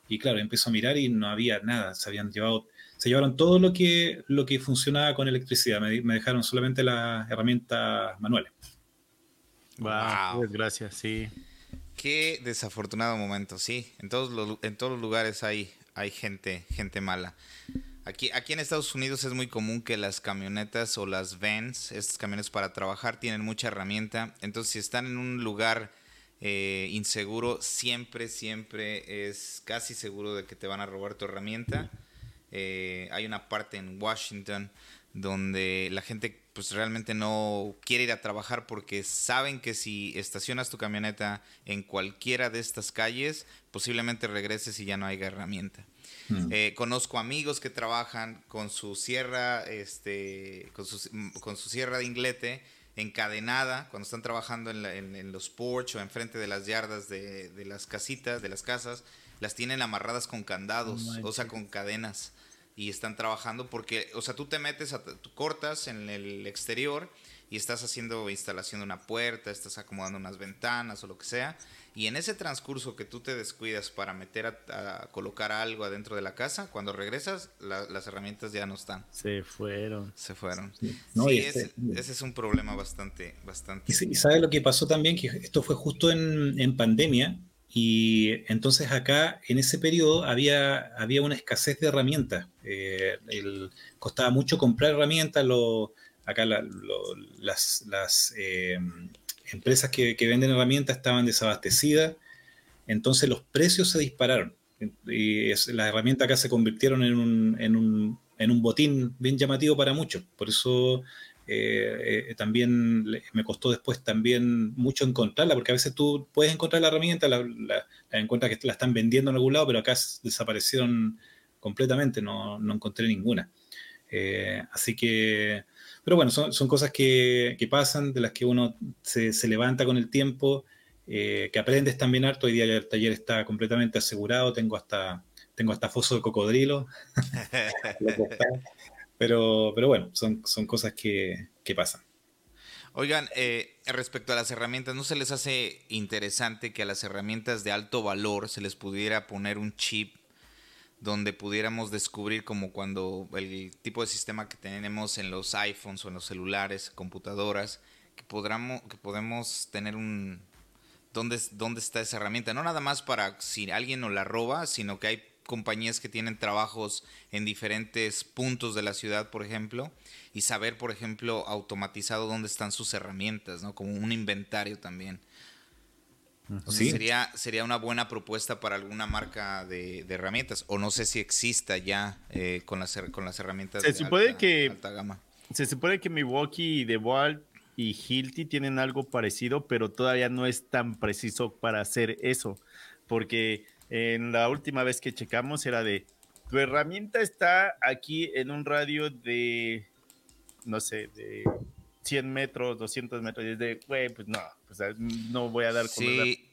y claro, empiezo a mirar y no había nada. Se habían llevado, se llevaron todo lo que, lo que funcionaba con electricidad. Me, me dejaron solamente las herramientas manuales. Wow, gracias, sí. Qué desafortunado momento, sí. En todos los, en todos los lugares hay, hay gente, gente mala. Aquí, aquí en Estados Unidos es muy común que las camionetas o las vans, estos camiones para trabajar, tienen mucha herramienta. Entonces, si están en un lugar eh, inseguro, siempre, siempre es casi seguro de que te van a robar tu herramienta. Eh, hay una parte en Washington donde la gente pues realmente no quiere ir a trabajar porque saben que si estacionas tu camioneta en cualquiera de estas calles, posiblemente regreses y ya no haya herramienta. Mm. Eh, conozco amigos que trabajan con su sierra, este, con su, con su sierra de inglete encadenada cuando están trabajando en, los porch o enfrente de las yardas de, de, las casitas, de las casas, las tienen amarradas con candados, oh o sea, con cadenas y están trabajando porque, o sea, tú te metes, a, tú cortas en el exterior y estás haciendo instalación de una puerta, estás acomodando unas ventanas o lo que sea y en ese transcurso que tú te descuidas para meter a, colocar algo adentro de la casa, cuando regresas, las herramientas ya no están. Se fueron. Se fueron. Sí, ese, es un problema bastante, bastante. Y, sabes lo que pasó también, que esto fue justo en, pandemia, y entonces acá, en ese periodo, había, había una escasez de herramientas. Eh, costaba mucho comprar herramientas, lo, acá las, las eh, empresas que, venden herramientas estaban desabastecidas, entonces los precios se dispararon. Y las herramientas acá se convirtieron en un, en un, en un botín bien llamativo para muchos. Por eso eh, eh, también me costó después también mucho encontrarla, porque a veces tú puedes encontrar la herramienta, la, la, encuentras que la están vendiendo en algún lado, pero acá desaparecieron completamente, no, no encontré ninguna. Eh, así que pero bueno, son, cosas que, pasan, de las que uno se, levanta con el tiempo, que aprendes también harto. Hoy día el taller está completamente asegurado, tengo hasta, tengo hasta foso de cocodrilo. pero, pero bueno, son, son cosas que, pasan. Oigan, eh, respecto a las herramientas, ¿no se les hace interesante que a las herramientas de alto valor se les pudiera poner un chip donde pudiéramos descubrir como cuando el tipo de sistema que tenemos en los iPhones o en los celulares, computadoras, que, podamos, que podemos tener un... ¿dónde, ¿Dónde está esa herramienta? No nada más para si alguien nos la roba, sino que hay compañías que tienen trabajos en diferentes puntos de la ciudad, por ejemplo, y saber, por ejemplo, automatizado dónde están sus herramientas, ¿no? Como un inventario también sería, sería una buena propuesta para alguna marca de, herramientas. O no sé si exista ya eh, con, las, con las herramientas se de supone que, alta gama. Se supone que Milwaukee y DeWalt y Hilti tienen algo parecido, pero todavía no es tan preciso para hacer eso, porque en la última vez que checamos era de, tu herramienta está aquí en un radio de, no sé, de 100 metros, 200 metros, y es de, güey, pues no, pues no voy a dar con Sí.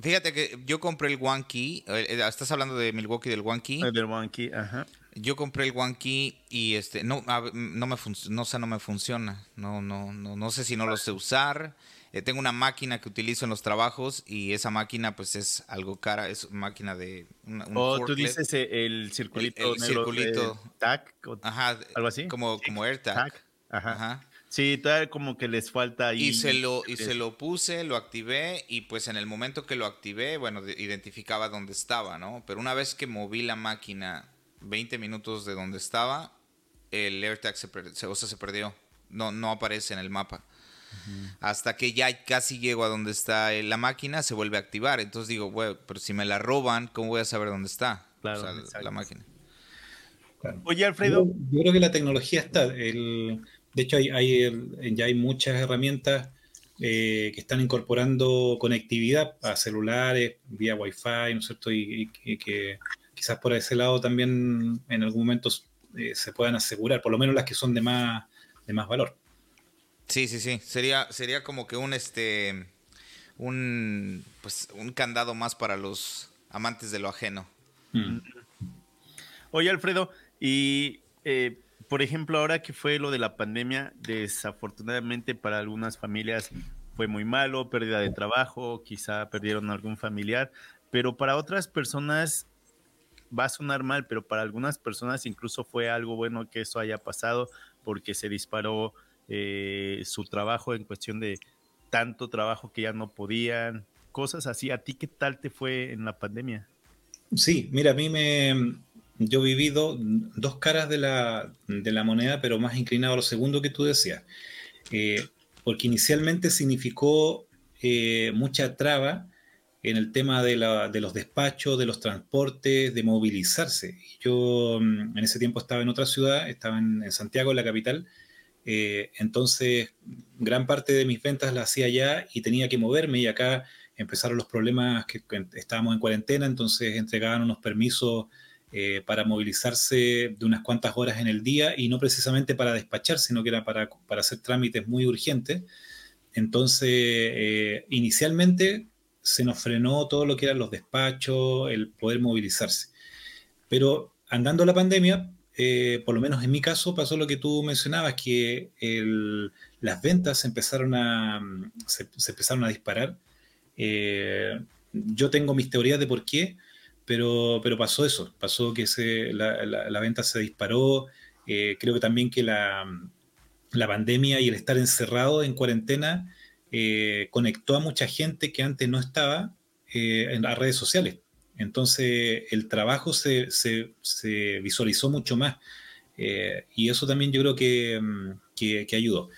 Fíjate que yo compré el One Key. Eh, eh, estás hablando de Milwaukee del One Key. Del One Key, ajá. Yo compré el One Key y este no no me no sé no me funciona. No no no no sé si no lo sé usar. Eh, tengo una máquina que utilizo en los trabajos y esa máquina pues es algo cara, es una máquina de un, oh, tú dices el circulito el, circulito tac ajá, algo así como como AirTag. Ajá. ajá. Sí, todavía como que les falta ahí. Y se lo, y se lo puse, lo activé, y pues en el momento que lo activé, bueno, identificaba dónde estaba, ¿no? Pero una vez que moví la máquina 20 minutos de donde estaba, el AirTag se, se perdió. No, no aparece en el mapa. Hasta que ya casi llego a donde está la máquina, se vuelve a activar. Entonces digo, bueno, pero si me la roban, ¿cómo voy a saber dónde está la máquina? Oye, Alfredo. Yo, creo que la tecnología está. El, de hecho, hay, ya hay muchas herramientas eh, que están incorporando conectividad a celulares vía Wi-Fi, ¿no es cierto? Y, que quizás por ese lado también en algún momento eh, se puedan asegurar, por lo menos las que son de más, de más valor. Sí, sí, sí. Sería, sería como que un este un pues un candado más para los amantes de lo ajeno. Mm. Oye, Alfredo, y eh, por ejemplo, ahora que fue lo de la pandemia, desafortunadamente para algunas familias fue muy malo, pérdida de trabajo, quizá perdieron algún familiar, pero para otras personas va a sonar mal, pero para algunas personas incluso fue algo bueno que eso haya pasado porque se disparó eh, su trabajo en cuestión de tanto trabajo que ya no podían, cosas así. ¿A ti qué tal te fue en la pandemia? Sí, mira, a mí me, yo he vivido dos caras de la, moneda, pero más inclinado a lo segundo que tú decías. Eh, porque inicialmente significó eh, mucha traba en el tema de, los despachos, de los transportes, de movilizarse. Yo mm, en ese tiempo estaba en otra ciudad, estaba en, Santiago, en la capital, eh, entonces gran parte de mis ventas las hacía allá y tenía que moverme y acá empezaron los problemas que estábamos en cuarentena, entonces entregaban unos permisos eh, para movilizarse de unas cuantas horas en el día y no precisamente para despachar, sino que era para, hacer trámites muy urgentes. Entonces, eh, inicialmente se nos frenó todo lo que eran los despachos, el poder movilizarse. Pero andando la pandemia, eh, por lo menos en mi caso, pasó lo que tú mencionabas, que las ventas empezaron a, se, empezaron a disparar. yo tengo mis teorías de por qué, pero, pero pasó eso, pasó que se, la, la, venta se disparó, eh, creo que también que la, la, pandemia y el estar encerrado en cuarentena eh, conectó a mucha gente que antes no estaba eh, en las redes sociales. Entonces el trabajo se, se, se visualizó mucho más y eso también yo creo que, mm, que, que, ayudó.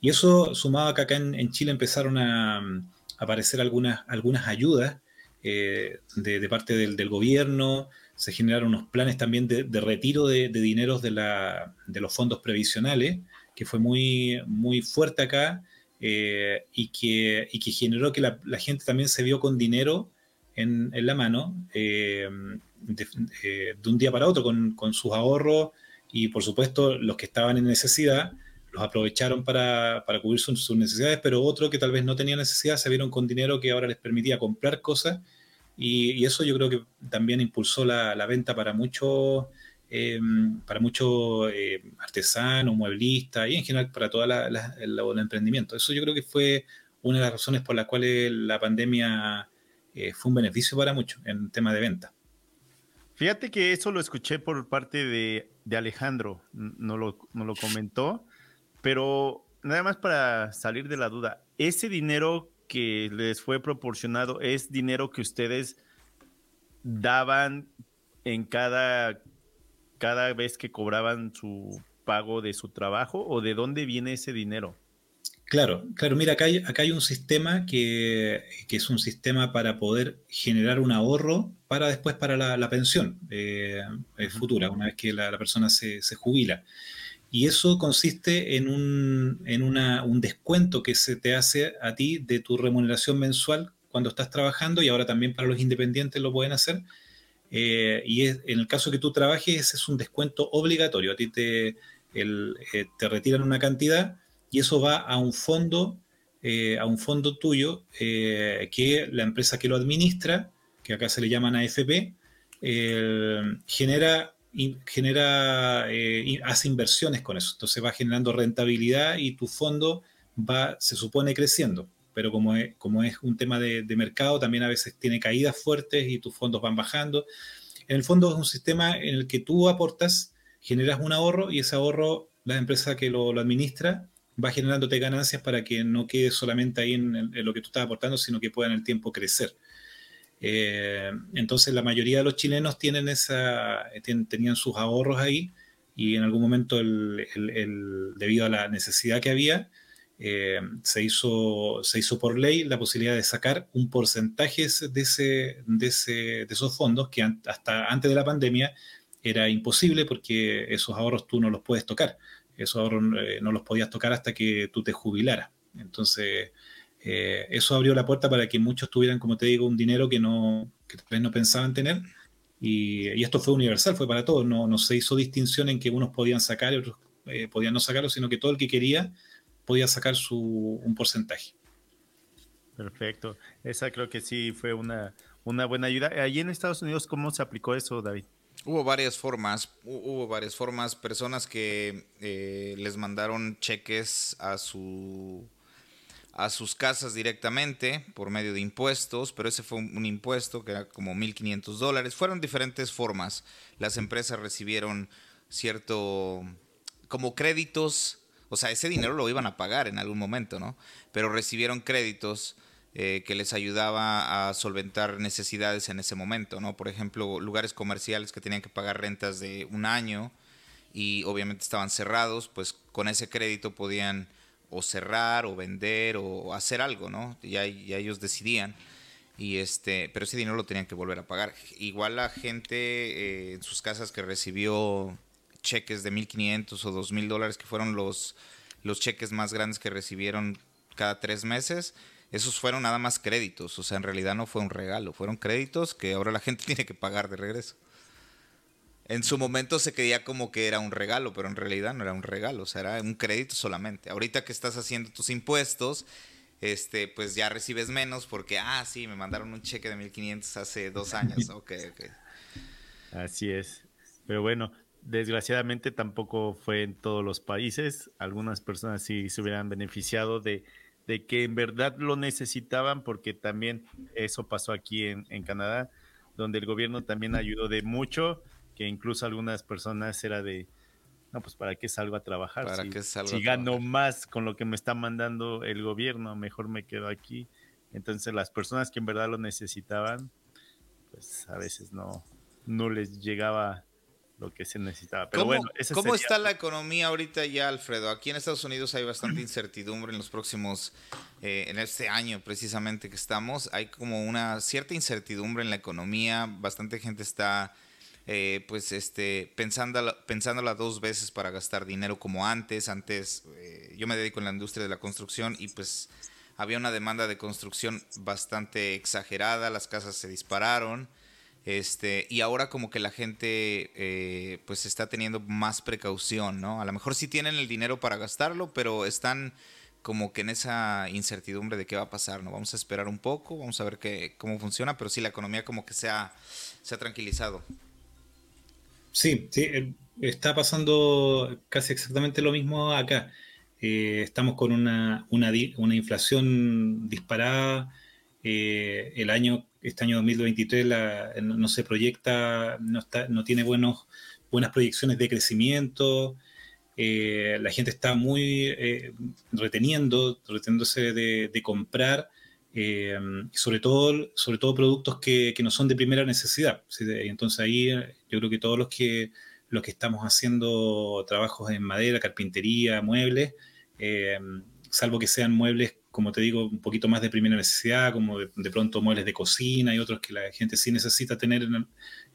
Y eso sumado a que acá en, Chile empezaron a, a aparecer algunas, algunas ayudas eh, de, parte del, gobierno, se generaron unos planes también de, retiro de, dineros de, la, de, los fondos previsionales, que fue muy, muy fuerte acá eh, y, que, y, que, generó que la, gente también se vio con dinero en, en la mano eh, de, un día para otro, con, con, sus ahorros y por supuesto los que estaban en necesidad los aprovecharon para, para cubrir sus, necesidades, pero otros que tal vez no tenían necesidad se vieron con dinero que ahora les permitía comprar cosas y, eso yo creo que también impulsó la, la venta para muchos eh, para muchos eh, artesanos, mueblistas y en general para todo el emprendimiento. Eso yo creo que fue una de las razones por las cuales la pandemia eh, fue un beneficio para muchos en tema de venta. Fíjate que eso lo escuché por parte de, de Alejandro, no lo, no lo comentó, pero nada más para salir de la duda, ese dinero que les fue proporcionado es dinero que ustedes daban en cada, cada vez que cobraban su pago de su trabajo o de dónde viene ese dinero? Claro, claro, mira, acá hay, acá hay un sistema que, es un sistema para poder generar un ahorro para después para la, pensión eh, futura, una vez que la, persona se, se, jubila. Y eso consiste en, un, en una, un descuento que se te hace a ti de tu remuneración mensual cuando estás trabajando y ahora también para los independientes lo pueden hacer. Eh, y en el caso que tú trabajes, ese es un descuento obligatorio. A ti te, el, eh, te retiran una cantidad y eso va a un fondo, eh, a un fondo tuyo que la empresa que lo administra, que acá se le llaman AFP, genera, genera hace inversiones con eso. Entonces va generando rentabilidad y tu fondo va, se supone, creciendo pero como es, como es un tema de, mercado, también a veces tiene caídas fuertes y tus fondos van bajando. En el fondo es un sistema en el que tú aportas, generas un ahorro y ese ahorro, la empresa que lo, administra, va generándote ganancias para que no quede solamente ahí en, lo que tú estás aportando, sino que pueda en el tiempo crecer. Eh, entonces la mayoría de los chilenos tienen esa, tenían sus ahorros ahí y en algún momento debido a la necesidad que había, eh, se, hizo, se hizo por ley la posibilidad de sacar un porcentaje de, ese, de, ese, de esos fondos que hasta antes de la pandemia era imposible porque esos ahorros tú no los puedes tocar. Esos ahorros eh, no los podías tocar hasta que tú te jubilaras. Entonces, eh, eso abrió la puerta para que muchos tuvieran, como te digo, un dinero que, no, que tal vez no pensaban tener. Y, esto fue universal, fue para todos. No, no se hizo distinción en que unos podían sacar y otros podían no sacarlo, sino que todo el que quería podía sacar su, un porcentaje. Perfecto. Esa creo que sí fue una, una buena ayuda. Allí en Estados Unidos, ¿cómo se aplicó eso, David? Hubo varias formas, hubo varias formas, personas que eh, les mandaron cheques a su a sus casas directamente por medio de impuestos, pero ese fue un, impuesto que era como 1.500 dólares. Fueron diferentes formas. Las empresas recibieron cierto, como créditos o sea, ese dinero lo iban a pagar en algún momento, ¿no? Pero recibieron créditos eh, que les ayudaba a solventar necesidades en ese momento, ¿no? Por ejemplo, lugares comerciales que tenían que pagar rentas de un año y obviamente estaban cerrados, pues con ese crédito podían o cerrar o vender o hacer algo, ¿no? Ya, ya ellos decidían. Y este, pero ese dinero lo tenían que volver a pagar. Igual la gente eh, en sus casas que recibió cheques de 1.500 o 2.000 dólares, que fueron los, los cheques más grandes que recibieron cada tres meses, esos fueron nada más créditos. O sea, en realidad no fue un regalo, fueron créditos que ahora la gente tiene que pagar de regreso. En su momento se creía como que era un regalo, pero en realidad no era un regalo, o sea, era un crédito solamente. Ahorita que estás haciendo tus impuestos, este, pues ya recibes menos porque, ah, sí, me mandaron un cheque de 1500 hace dos años. Ok, ok. Así es. Pero bueno, Desgraciadamente tampoco fue en todos los países. Algunas personas sí se hubieran beneficiado de, que en verdad lo necesitaban, porque también eso pasó aquí en, Canadá, donde el gobierno también ayudó de mucho, que incluso algunas personas era de, no, pues para qué salgo a trabajar. ¿Para si, si gano más con lo que me está mandando el gobierno, mejor me quedo aquí. Entonces las personas que en verdad lo necesitaban, pues a veces no, no les llegaba lo que se necesitaba. Pero ¿Cómo, bueno, ¿cómo está la economía ahorita ya, Alfredo? Aquí en Estados Unidos hay bastante incertidumbre en los próximos, eh, en este año precisamente que estamos. Hay como una cierta incertidumbre en la economía. Bastante gente está, eh, pues, este, pensándola, pensándola dos veces para gastar dinero como antes. Antes, eh, yo me dedico en la industria de la construcción y pues había una demanda de construcción bastante exagerada. Las casas se dispararon. Este, y ahora como que la gente eh, pues está teniendo más precaución, ¿no? A lo mejor sí tienen el dinero para gastarlo, pero están como que en esa incertidumbre de qué va a pasar, ¿no? Vamos a esperar un poco, vamos a ver qué, cómo funciona, pero sí la economía como que se ha, se ha tranquilizado. Sí, sí, eh, está pasando casi exactamente lo mismo acá. Eh, estamos con una, una, una inflación disparada. El año este año 2023 no se proyecta, no, tiene buenos, buenas proyecciones de crecimiento, eh, la gente está muy eh, reteniendo, reteniéndose de, comprar, eh, sobre, todo, sobre todo productos que, no son de primera necesidad. Entonces ahí yo creo que todos los que, los que estamos haciendo trabajos en madera, carpintería, muebles, salvo que sean muebles como te digo, un poquito más de primera necesidad, como de, pronto muebles de cocina y otros que la gente sí necesita tener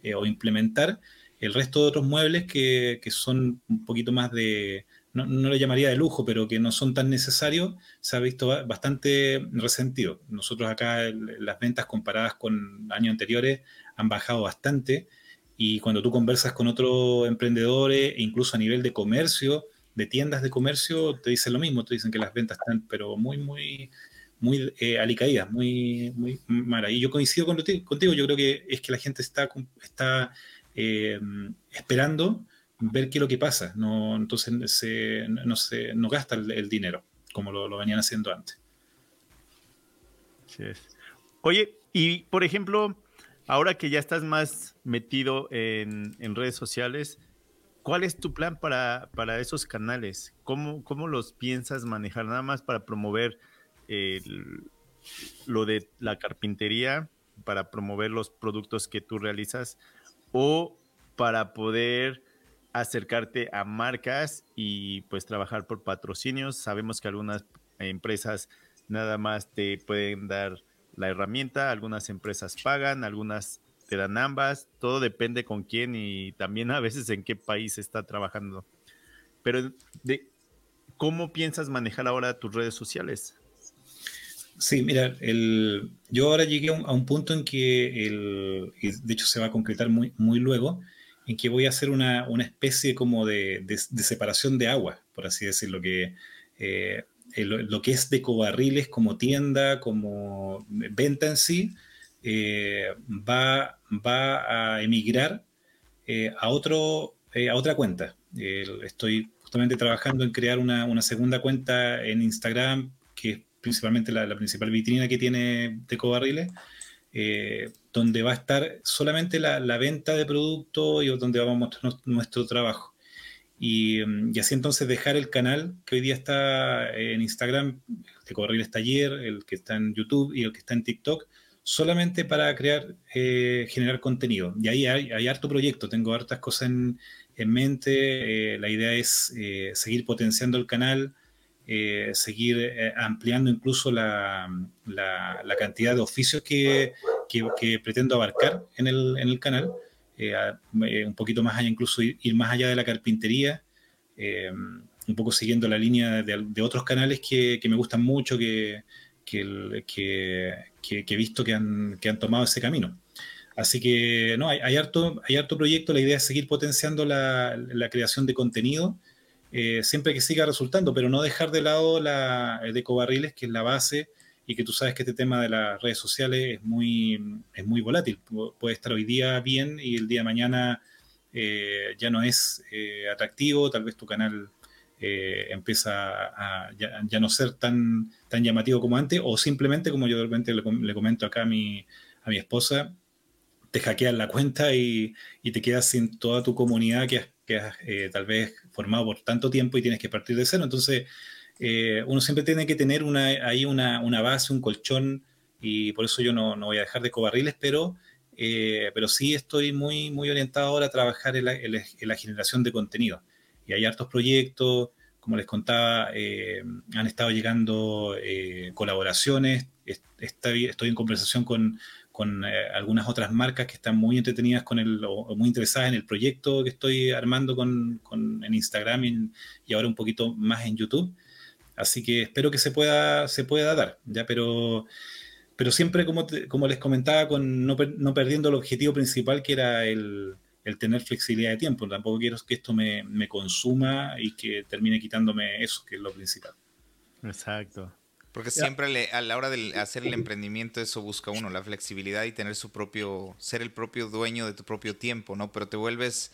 eh, o implementar, el resto de otros muebles que, que son un poquito más de, no, no, le llamaría de lujo, pero que no son tan necesarios, se ha visto bastante resentido. Nosotros acá las ventas comparadas con años anteriores han bajado bastante y cuando tú conversas con otros emprendedores, incluso a nivel de comercio, de tiendas de comercio, te dicen lo mismo, te dicen que las ventas están pero muy, muy, muy eh, alicaídas, muy, muy malas. Y yo coincido contigo, yo creo que es que la gente está, está eh, esperando ver qué es lo que pasa. No, entonces se, no, se, no gasta el, dinero como lo, lo, venían haciendo antes. Sí Oye, y por ejemplo, ahora que ya estás más metido en, en redes sociales, ¿cuál es tu plan para, para esos canales? ¿Cómo, ¿Cómo, los piensas manejar? Nada más para promover lo de la carpintería, para promover los productos que tú realizas o para poder acercarte a marcas y pues trabajar por patrocinios. Sabemos que algunas empresas nada más te pueden dar la herramienta, algunas empresas pagan, algunas te dan ambas, todo depende con quién y también a veces en qué país está trabajando. Pero de cómo piensas manejar ahora tus redes sociales. Sí, mira, el, yo ahora llegué a un, punto en que, el, de hecho se va a concretar muy, muy luego, en que voy a hacer una, una especie como de, de, separación de agua, por así decirlo, que eh, lo, que es de cobarriles como tienda, como venta en sí, eh, va, va a emigrar eh, a, otro, a otra cuenta. estoy justamente trabajando en crear una, una, segunda cuenta en Instagram, que es principalmente la, la principal vitrina que tiene de cobarriles eh, donde va a estar solamente la, venta de producto y donde vamos a mostrar nuestro trabajo. Mm, y, así entonces dejar el canal que hoy día está en Instagram, el de Corriles Taller, el que está en YouTube y el que está en TikTok, solamente para crear, eh, generar contenido. Y ahí hay, harto proyecto, tengo hartas cosas en, mente. Eh, la idea es seguir potenciando el canal, eh, seguir eh, ampliando incluso la, la, cantidad de oficios que, que, pretendo abarcar en el, en el canal, eh, un poquito más allá, incluso ir, más allá de la carpintería, un poco siguiendo la línea de, de otros canales que, que, me gustan mucho, que, que, que he visto que han, que han tomado ese camino. Así que no, hay, hay, harto, hay harto proyecto, la idea es seguir potenciando la, la creación de contenido eh, siempre que siga resultando, pero no dejar de lado la, el de Barriles, que es la base, y que tú sabes que este tema de las redes sociales es muy, es muy volátil. Puede estar hoy día bien y el día de mañana eh, ya no es eh, atractivo, tal vez tu canal empieza a ya, no ser tan, tan llamativo como antes, o simplemente, como yo de repente le, comento acá a mi, a mi esposa, te hackean la cuenta y, y, te quedas sin toda tu comunidad que has que has eh, tal vez formado por tanto tiempo y tienes que partir de cero. Entonces, eh, uno siempre tiene que tener una, ahí una, una, base, un colchón, y por eso yo no, no voy a dejar de cobarriles, pero, eh, pero sí estoy muy, muy orientado ahora a trabajar en la, generación de contenido. Y hay hartos proyectos, como les contaba, han estado llegando colaboraciones, estoy, estoy en conversación con, con eh, algunas otras marcas que están muy entretenidas con el, o muy interesadas en el proyecto que estoy armando con, con en Instagram y, ahora un poquito más en YouTube. Así que espero que se pueda, se pueda dar, ¿ya? Pero, pero siempre, como, como les comentaba, con no, no, perdiendo el objetivo principal que era el, el, tener flexibilidad de tiempo. Tampoco quiero que esto me, me consuma y que termine quitándome eso, que es lo principal. Exacto. Porque siempre a la hora de hacer el emprendimiento eso busca uno, la flexibilidad y tener su propio, ser el propio dueño de tu propio tiempo, ¿no? Pero te vuelves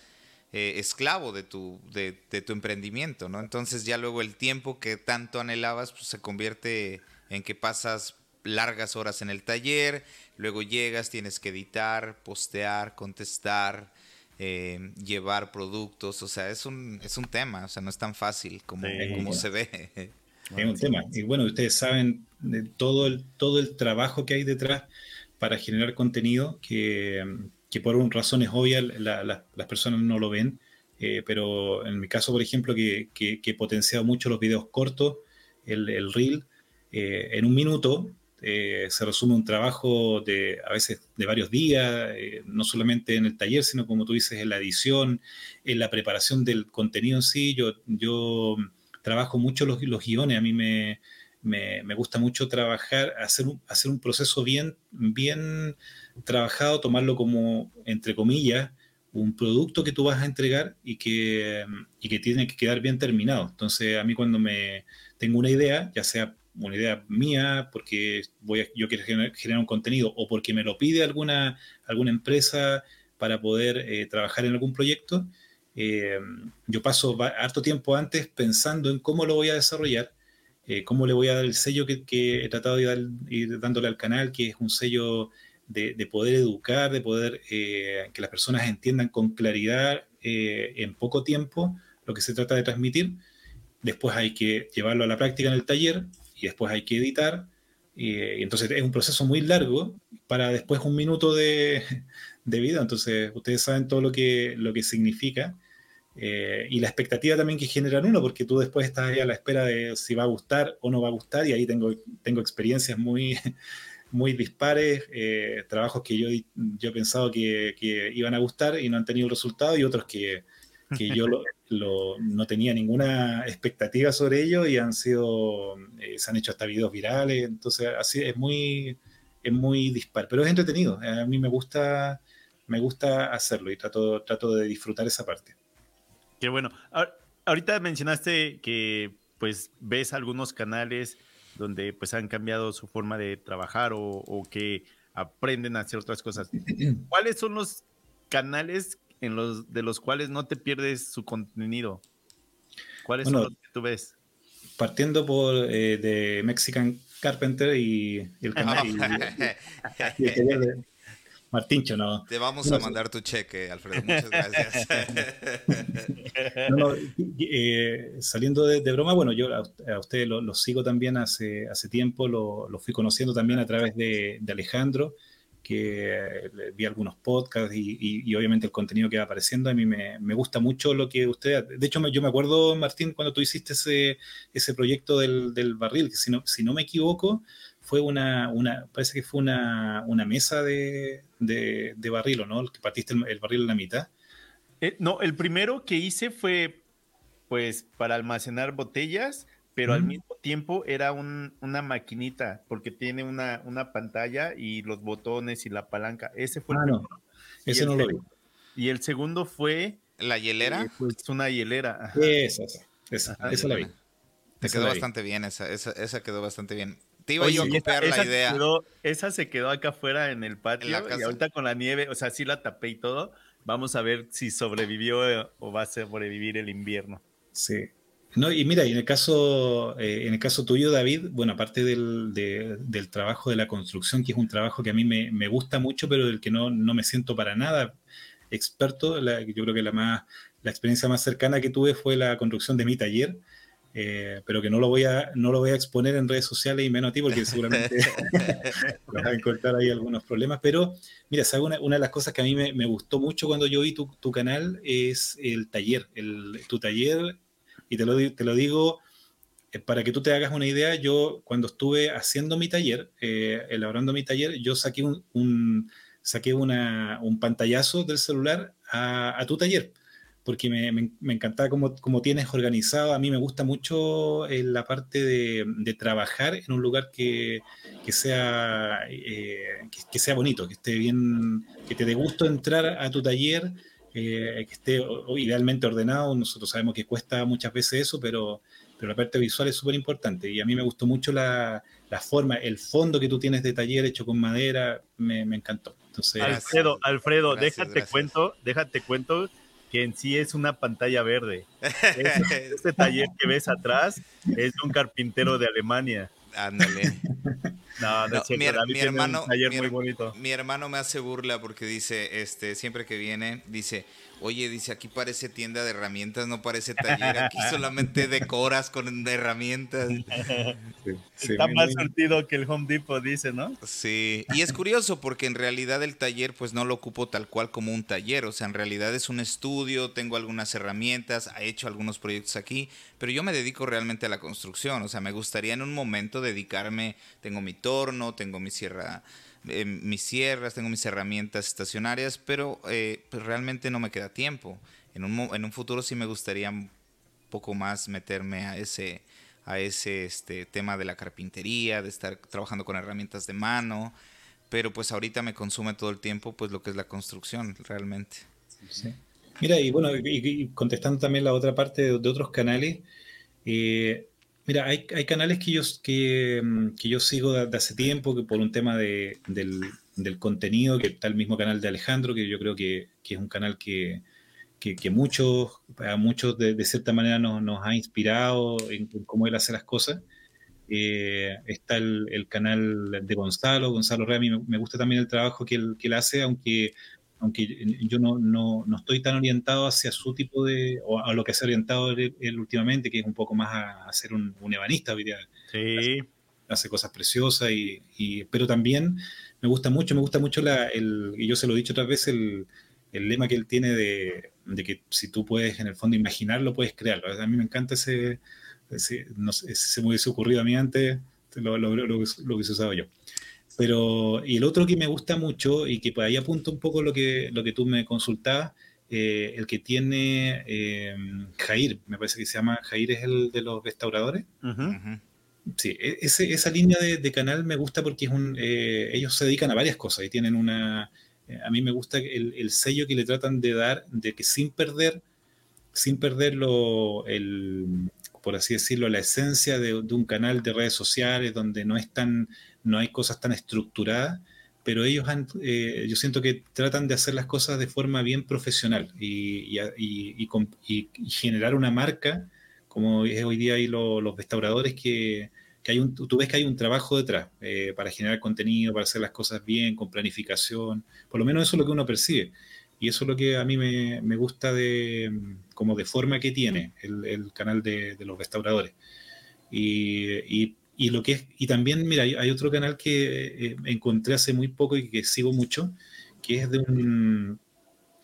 eh, esclavo de tu, de, tu emprendimiento, ¿no? Entonces ya luego el tiempo que tanto anhelabas pues, se convierte en que pasas largas horas en el taller, luego llegas, tienes que editar, postear, contestar, eh, llevar productos, o sea, es un, es un tema, o sea, no es tan fácil como, como se ve. Es un tema. Y bueno, ustedes saben de todo el, todo el trabajo que hay detrás para generar contenido que, que por razones obvias las personas no lo ven. Eh, pero en mi caso, por ejemplo, que, que, he potenciado mucho los videos cortos, el, el reel, eh, en un minuto eh, se resume un trabajo de a veces de varios días, eh, no solamente en el taller, sino como tú dices, en la edición, en la preparación del contenido en sí. Yo, yo trabajo mucho los, los guiones, a mí me, me, me, gusta mucho trabajar, hacer un, hacer un proceso bien, bien trabajado, tomarlo como, entre comillas, un producto que tú vas a entregar y que, y que tiene que quedar bien terminado. Entonces, a mí cuando me tengo una idea, ya sea una idea mía, porque voy a, yo quiero generar, un contenido o porque me lo pide alguna, alguna empresa para poder eh, trabajar en algún proyecto, eh, yo paso harto tiempo antes pensando en cómo lo voy a desarrollar, eh, cómo le voy a dar el sello que, he tratado de ir dándole al canal, que es un sello de, de poder educar, de poder que las personas entiendan con claridad en poco tiempo lo que se trata de transmitir. Después hay que llevarlo a la práctica en el taller, y después hay que editar. Y, entonces es un proceso muy largo para después un minuto de, de vida. Entonces ustedes saben todo lo que, lo que significa. Eh, y la expectativa también que generan uno, porque tú después estás ahí a la espera de si va a gustar o no va a gustar, y ahí tengo, tengo experiencias muy, muy dispares, eh, trabajos que yo, yo he pensado que, que, iban a gustar y no han tenido resultado, y otros que, que yo lo, no tenía ninguna expectativa sobre ello y han sido, eh, se han hecho hasta videos virales, entonces así es muy, es muy dispar, pero es entretenido, a mí me gusta, me gusta hacerlo y trato, trato de disfrutar esa parte. Qué bueno. Ahorita mencionaste que pues ves algunos canales donde pues han cambiado su forma de trabajar o, o que aprenden a hacer otras cosas. ¿Cuáles son los canales en los de los cuales no te pierdes su contenido? ¿Cuáles son los que tú ves? Partiendo por eh, de Mexican Carpenter y, el canal Martincho, no. Te vamos a mandar tu cheque, Alfredo. Muchas gracias. Eh, saliendo de, broma, bueno, yo a, usted lo, sigo también hace, hace tiempo, lo, lo, fui conociendo también a través de, de Alejandro que vi algunos podcasts y, obviamente el contenido que va apareciendo. A mí me, me, gusta mucho lo que usted... De hecho, yo me acuerdo, Martín, cuando tú hiciste ese, ese proyecto del, del barril, que si no, si no me equivoco, fue una, una parece que fue una, una mesa de, de, de, barril, no? Que partiste el, barril en la mitad. Eh, no, el primero que hice fue pues para almacenar botellas pero al mismo tiempo era una maquinita, porque tiene una, una, pantalla y los botones y la palanca. Ese fue el ah, primero. Ese no lo vi. Y el segundo fue... ¿La hielera? Eh, pues una hielera. Esa, esa, esa, la vi. Te quedó bastante bien, esa, esa, esa, quedó bastante bien. Te iba yo a copiar la idea. esa se quedó acá afuera en el patio y ahorita con la nieve, o sea, sí la tapé y todo. Vamos a ver si sobrevivió eh, o va a sobrevivir el invierno. Sí, no, y mira, y en el caso, eh, en el caso tuyo, David, bueno, aparte del, del, trabajo de la construcción, que es un trabajo que a mí me, me gusta mucho, pero del que no, no, me siento para nada experto, yo creo que la, más, la experiencia más cercana que tuve fue la construcción de mi taller, eh, pero que no lo, voy a, no lo voy a exponer en redes sociales y menos a ti, porque seguramente vas a encontrar ahí algunos problemas. Pero mira, una, una de las cosas que a mí me, me gustó mucho cuando yo vi tu, tu canal es el taller. El, tu taller y te lo, te lo digo eh, para que tú te hagas una idea, yo cuando estuve haciendo mi taller, eh, elaborando mi taller, yo saqué un, saqué una, un pantallazo del celular a, tu taller, porque me, me, encantaba cómo, cómo, tienes organizado. A mí me gusta mucho eh, la parte de, de, trabajar en un lugar que, que sea, que, que, sea bonito, que esté bien, que te dé gusto entrar a tu taller eh, que esté idealmente ordenado. Nosotros sabemos que cuesta muchas veces eso, pero, pero la parte visual es súper importante. Y a mí me gustó mucho la, la, forma, el fondo que tú tienes de taller hecho con madera, me, me encantó. Entonces, Alfredo, Alfredo, déjate cuento, déjate cuento que en sí es una pantalla verde. Este, este taller que ves atrás es de un carpintero de Alemania. Ándale. No, no, mi, hermano, muy bonito. mi hermano me hace burla porque dice, este, siempre que viene, dice, Oye, dice, aquí parece tienda de herramientas, no parece taller, aquí solamente decoras con herramientas. Está más surtido que el Home Depot, dice, ¿no? Sí, y es curioso porque en realidad el taller pues no lo ocupo tal cual como un taller, o sea, en realidad es un estudio, tengo algunas herramientas, he hecho algunos proyectos aquí, pero yo me dedico realmente a la construcción, o sea, me gustaría en un momento dedicarme, tengo mi, torno, tengo mi sierra, eh, mis sierras, tengo mis herramientas estacionarias, pero eh, pues realmente no me queda tiempo. En un, en un futuro sí me gustaría un poco más meterme a ese, a ese este, tema de la carpintería, de estar trabajando con herramientas de mano, pero pues ahorita me consume todo el tiempo pues lo que es la construcción realmente. Mira, y bueno, y, contestando también la otra parte de, otros canales, eh, mira, hay, hay, canales que yo, que, mm, que sigo de, hace tiempo, que por un tema de, del, contenido, que está el mismo canal de Alejandro, que yo creo que, es un canal que, muchos, a muchos de, cierta manera nos, ha inspirado en, cómo él hace las cosas. Eh, está el, canal de Gonzalo, Gonzalo a mí me, gusta también el trabajo que él, que él hace, aunque, aunque yo no, no, no, estoy tan orientado hacia su tipo de, o a lo que se ha orientado él, últimamente, que es un poco más a, ser un, un ebanista día. Sí. Hace, cosas preciosas, y, y, pero también me gusta mucho, me gusta mucho la, el, y yo se lo he dicho otras veces, el, el lema que él tiene de, de, que si tú puedes en el fondo imaginarlo, puedes crearlo. A mí me encanta ese, no sé, se me hubiese ocurrido a mí antes, lo, lo, lo, lo hubiese usado yo. Pero, y el otro que me gusta mucho y que por ahí apunta un poco lo que, lo que tú me consultabas, eh, el que tiene eh, Jair, me parece que se llama Jair, es el de los restauradores. Sí, e, ese, esa línea de, de, canal me gusta porque es un, eh, ellos se dedican a varias cosas y tienen una, eh, a mí me gusta el, sello que le tratan de dar, de que sin perder, sin perder el, por así decirlo, la esencia de, un canal de redes sociales donde no es no hay cosas tan estructuradas, pero ellos han, eh, yo siento que tratan de hacer las cosas de forma bien profesional y, generar una marca, como es hoy día hay los restauradores que, que hay un, tú ves que hay un trabajo detrás eh, para generar contenido, para hacer las cosas bien, con planificación, por lo menos eso es lo que uno percibe. Y eso es lo que a mí me, me gusta de, como de forma que tiene el, el canal de, los restauradores. Y, y, y, lo que es, y también, mira, hay, otro canal que eh, encontré hace muy poco y que sigo mucho, que es de un,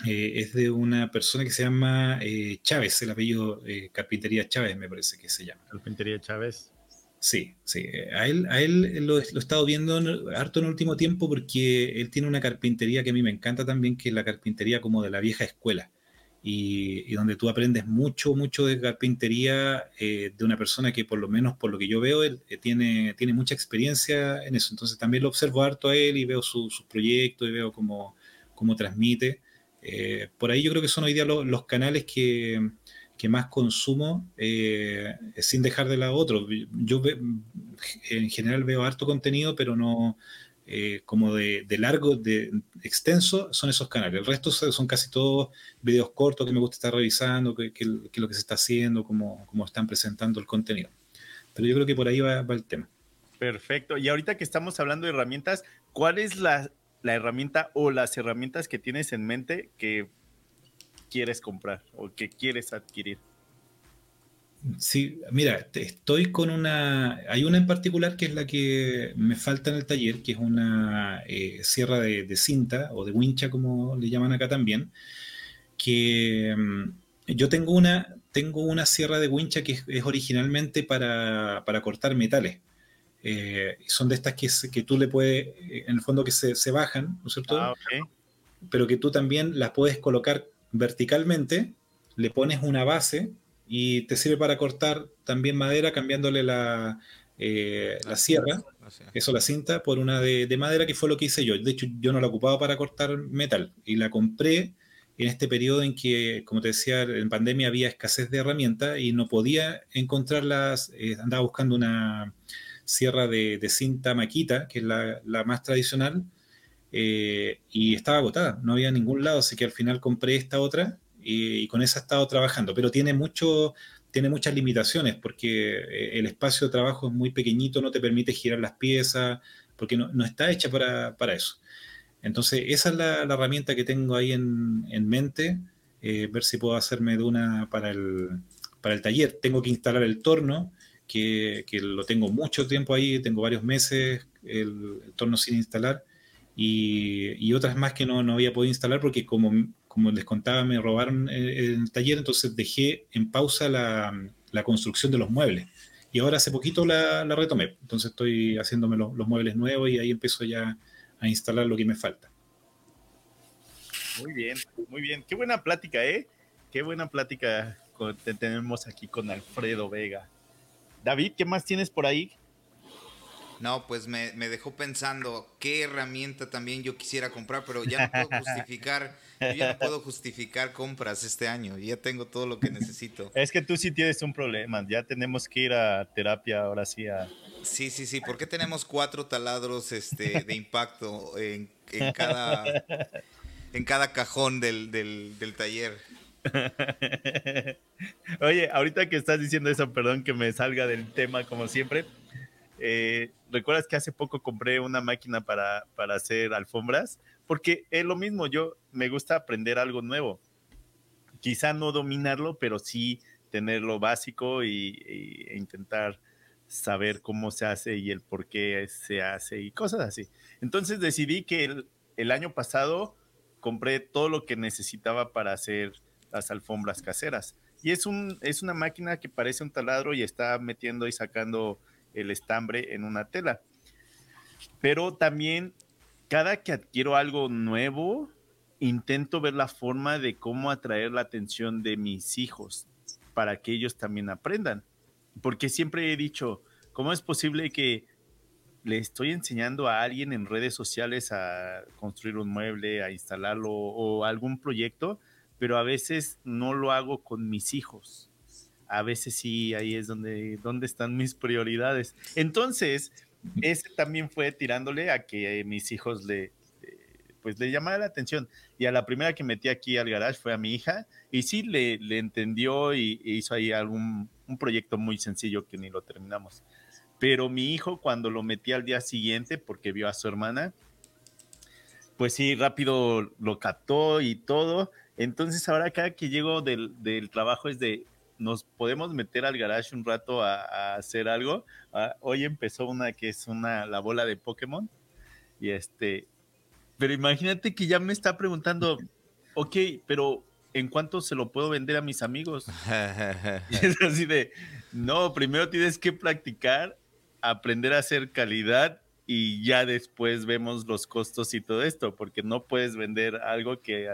eh, es de una persona que se llama Chávez, el apellido Carpintería Chávez, me parece que se llama. Carpintería Chávez. Sí, sí. A él, a él lo, he estado viendo harto en el último tiempo porque él tiene una carpintería que a mí me encanta también, que es la carpintería como de la vieja escuela. Y, donde tú aprendes mucho, mucho de carpintería eh, de una persona que por lo menos por lo que yo veo, él eh, tiene, tiene mucha experiencia en eso. Entonces también lo observo harto a él y veo sus proyectos y veo cómo, cómo transmite. Eh, por ahí yo creo que son hoy día los canales que, que más consumo eh, sin dejar de lado otro. Yo en general veo harto contenido, pero no eh, como de, largo, de extenso, son esos canales. El resto son casi todos videos cortos que me gusta estar revisando, que, que, lo que se está haciendo, cómo, cómo, están presentando el contenido. Pero yo creo que por ahí va, va el tema. Perfecto. Y ahorita que estamos hablando de herramientas, ¿cuál es la, la herramienta o las herramientas que tienes en mente que quieres comprar o que quieres adquirir? Sí, mira, estoy con una, hay una en particular que es la que me falta en el taller, que es una eh, sierra de, cinta o de wincha, como le llaman acá también, que mm, yo tengo una, tengo una sierra de wincha que es, originalmente para, cortar metales. Eh, son de estas que, que, tú le puedes, en el fondo que se, bajan, ¿no es cierto? Ah, Pero que tú también las puedes colocar verticalmente, le pones una base y te sirve para cortar también madera cambiándole la, eh, la sierra, eso la cinta, por una de, madera que fue lo que hice yo. De hecho, yo no la ocupaba para cortar metal y la compré en este periodo en que, como te decía, en pandemia había escasez de herramientas y no podía encontrarlas, eh, andaba buscando una sierra de, cinta maquita, que es la, la más tradicional, eh, y estaba agotada, no había ningún lado, así que al final compré esta otra y, con esa he estado trabajando, pero tiene, mucho, tiene muchas limitaciones porque eh, el espacio de trabajo es muy pequeñito, no te permite girar las piezas, porque no, no está hecha para, para, eso. Entonces, esa es la, la herramienta que tengo ahí en, en mente, eh, ver si puedo hacerme de una para el, para el taller. Tengo que instalar el torno, que, que, lo tengo mucho tiempo ahí, tengo varios meses el, el torno sin instalar y, otras más que no, no, había podido instalar porque como, como les contaba me robaron el, taller, entonces dejé en pausa la, la, construcción de los muebles. y ahora hace poquito la, retomé. Entonces estoy haciéndome los, muebles nuevos y ahí empiezo ya a instalar lo que me falta. Muy bien, muy bien. Qué buena plática, ¿eh? Qué buena plática tenemos aquí con Alfredo Vega. David, ¿qué más tienes por ahí? No, pues me, dejó pensando qué herramienta también yo quisiera comprar, pero ya no puedo justificar, ya no puedo justificar compras este año, ya tengo todo lo que necesito. Es que tú sí tienes un problema, ya tenemos que ir a terapia ahora sí a... Sí, sí, sí, ¿por qué tenemos cuatro taladros este, de impacto en, cada, en cada cajón del, del taller? Oye, ahorita que estás diciendo eso, perdón que me salga del tema como siempre, eh, ¿Recuerdas que hace poco compré una máquina para, hacer alfombras? Porque es lo mismo, yo me gusta aprender algo nuevo. Quizá no dominarlo, pero sí tenerlo básico y, e intentar saber cómo se hace y el por qué se hace y cosas así. Entonces decidí que el, el año pasado compré todo lo que necesitaba para hacer las alfombras caseras. Y es, un, es una máquina que parece un taladro y está metiendo y sacando el estambre en una tela. Pero también cada que adquiero algo nuevo, intento ver la forma de cómo atraer la atención de mis hijos para que ellos también aprendan. Porque siempre he dicho, ¿cómo es posible que le estoy enseñando a alguien en redes sociales a construir un mueble, a instalarlo o algún proyecto, pero a veces no lo hago con mis hijos? A veces sí, ahí es donde, donde están mis prioridades. Entonces, ese también fue tirándole a que mis hijos le, pues le llamara la atención. Y a la primera que metí aquí al garage fue a mi hija, y sí le, le entendió y, hizo ahí algún un proyecto muy sencillo que ni lo terminamos. Pero mi hijo, cuando lo metí al día siguiente, porque vio a su hermana, pues sí, rápido lo captó y todo. Entonces ahora cada que llego del, del trabajo es de, nos podemos meter al garage un rato a, hacer algo. Ah, hoy empezó una que es una la bola de Pokémon. Y este, pero imagínate que ya me está preguntando, ok, pero ¿en cuánto se lo puedo vender a mis amigos? y es así de, no, primero tienes que practicar, aprender a hacer calidad y ya después vemos los costos y todo esto, porque no puedes vender algo que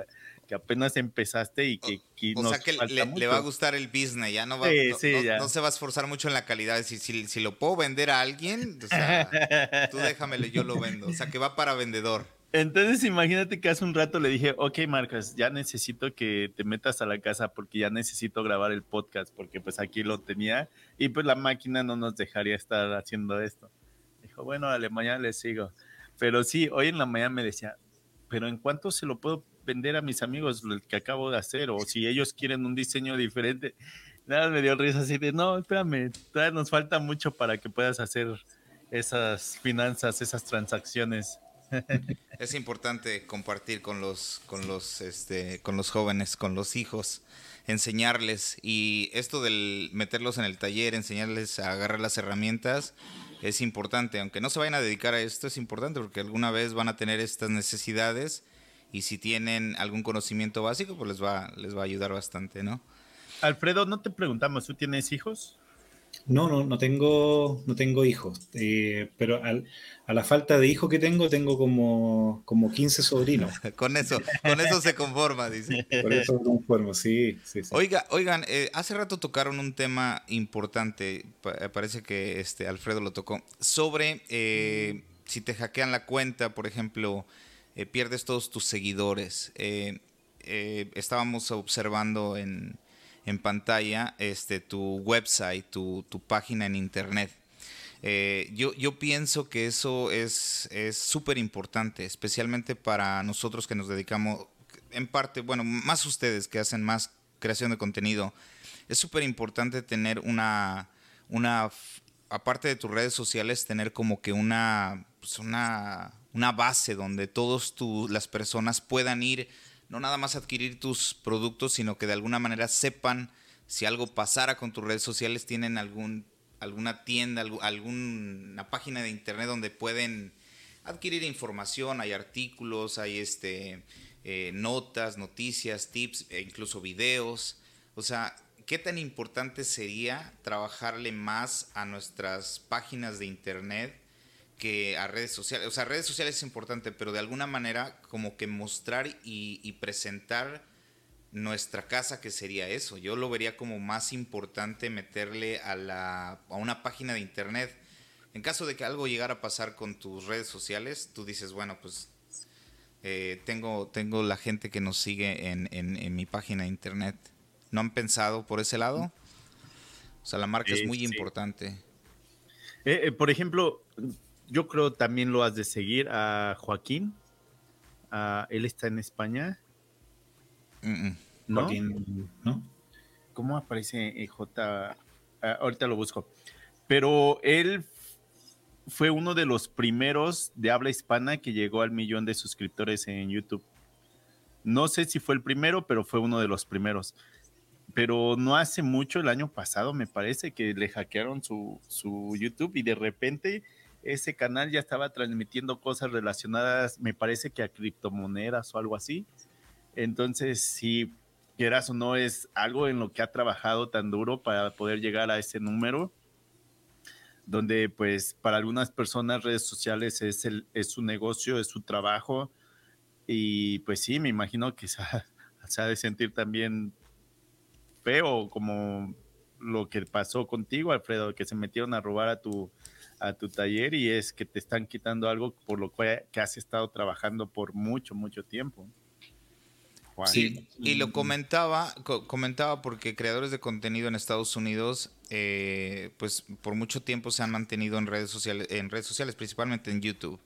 que apenas empezaste y que, o, sea que le, va a gustar el business, ya no va no, se va a esforzar mucho en la calidad. Si, si, si lo puedo vender a alguien, o sea, tú déjamelo, yo lo vendo. O sea que va para vendedor. Entonces imagínate que hace un rato le dije, ok Marcos, ya necesito que te metas a la casa porque ya necesito grabar el podcast porque pues aquí lo tenía y pues la máquina no nos dejaría estar haciendo esto. Dijo, bueno, dale, mañana le sigo. Pero sí, hoy en la mañana me decía, pero ¿en cuánto se lo puedo vender a mis amigos lo que acabo de hacer o si ellos quieren un diseño diferente. Nada, me dio risa así de, no, espérame, todavía nos falta mucho para que puedas hacer esas finanzas, esas transacciones. Es importante compartir con los, con los, este, con los jóvenes, con los hijos, enseñarles y esto del meterlos en el taller, enseñarles a agarrar las herramientas, es importante, aunque no se vayan a dedicar a esto, es importante porque alguna vez van a tener estas necesidades y si tienen algún conocimiento básico, pues les va, les va a ayudar bastante, ¿no? Alfredo, no te preguntamos, ¿tú tienes hijos? No, no, no tengo, no tengo hijos, eh, pero a la falta de hijos que tengo, tengo como, como 15 sobrinos. con eso, con eso se conforma, dice. Con eso se conforma, sí, sí, Oiga, oigan, eh, hace rato tocaron un tema importante, parece que este Alfredo lo tocó, sobre eh, si te hackean la cuenta, por ejemplo, eh, pierdes todos tus seguidores. Eh, eh, estábamos observando en, pantalla este, tu website, tu, página en internet. yo, yo, pienso que eso es súper importante, especialmente para nosotros que nos dedicamos, en parte, bueno, más ustedes que hacen más creación de contenido. Es súper importante tener una, una, aparte de tus redes sociales, tener como que una, pues una, una base donde todas las personas puedan ir, no nada más adquirir tus productos, sino que de alguna manera sepan si algo pasara con tus redes sociales, tienen algún, alguna tienda, alguna página de internet donde pueden adquirir información, hay artículos, hay este, eh, notas, noticias, tips, e incluso videos. O sea, ¿qué tan importante sería trabajarle más a nuestras páginas de internet que a redes sociales? O sea, redes sociales es importante, pero de alguna manera como que mostrar y, presentar nuestra casa, que sería eso. Yo lo vería como más importante meterle a, la, a una página de internet. En caso de que algo llegara a pasar con tus redes sociales, tú dices, bueno, pues eh, tengo, tengo la gente que nos sigue en, en, mi página de internet. ¿No han pensado por ese lado? O sea, la marca es muy importante. Eh, eh, por ejemplo, yo creo también lo has de seguir a Joaquín. él está en España. ¿No? Joaquín, ¿no? ¿Cómo aparece J? Ah, ahorita lo busco. Pero él fue uno de los primeros de habla hispana que llegó al millón de suscriptores en YouTube. No sé si fue el primero, pero fue uno de los primeros. Pero no hace mucho, el año pasado me parece que le hackearon su, YouTube y de repente ese canal ya estaba transmitiendo cosas relacionadas, me parece que a criptomonedas o algo así. Entonces, si quieras o no, es algo en lo que ha trabajado tan duro para poder llegar a ese número donde pues para algunas personas redes sociales es, el, es su negocio, es su trabajo y pues sí, me imagino que se ha, de sentir también feo como lo que pasó contigo, Alfredo, que se metieron a robar a tu, a tu taller y es que te están quitando algo por lo que has estado trabajando por mucho, mucho tiempo. Sí, y lo comentaba, comentaba porque creadores de contenido en Estados Unidos, eh, pues por mucho tiempo se han mantenido en redes sociales, en redes sociales, principalmente en YouTube.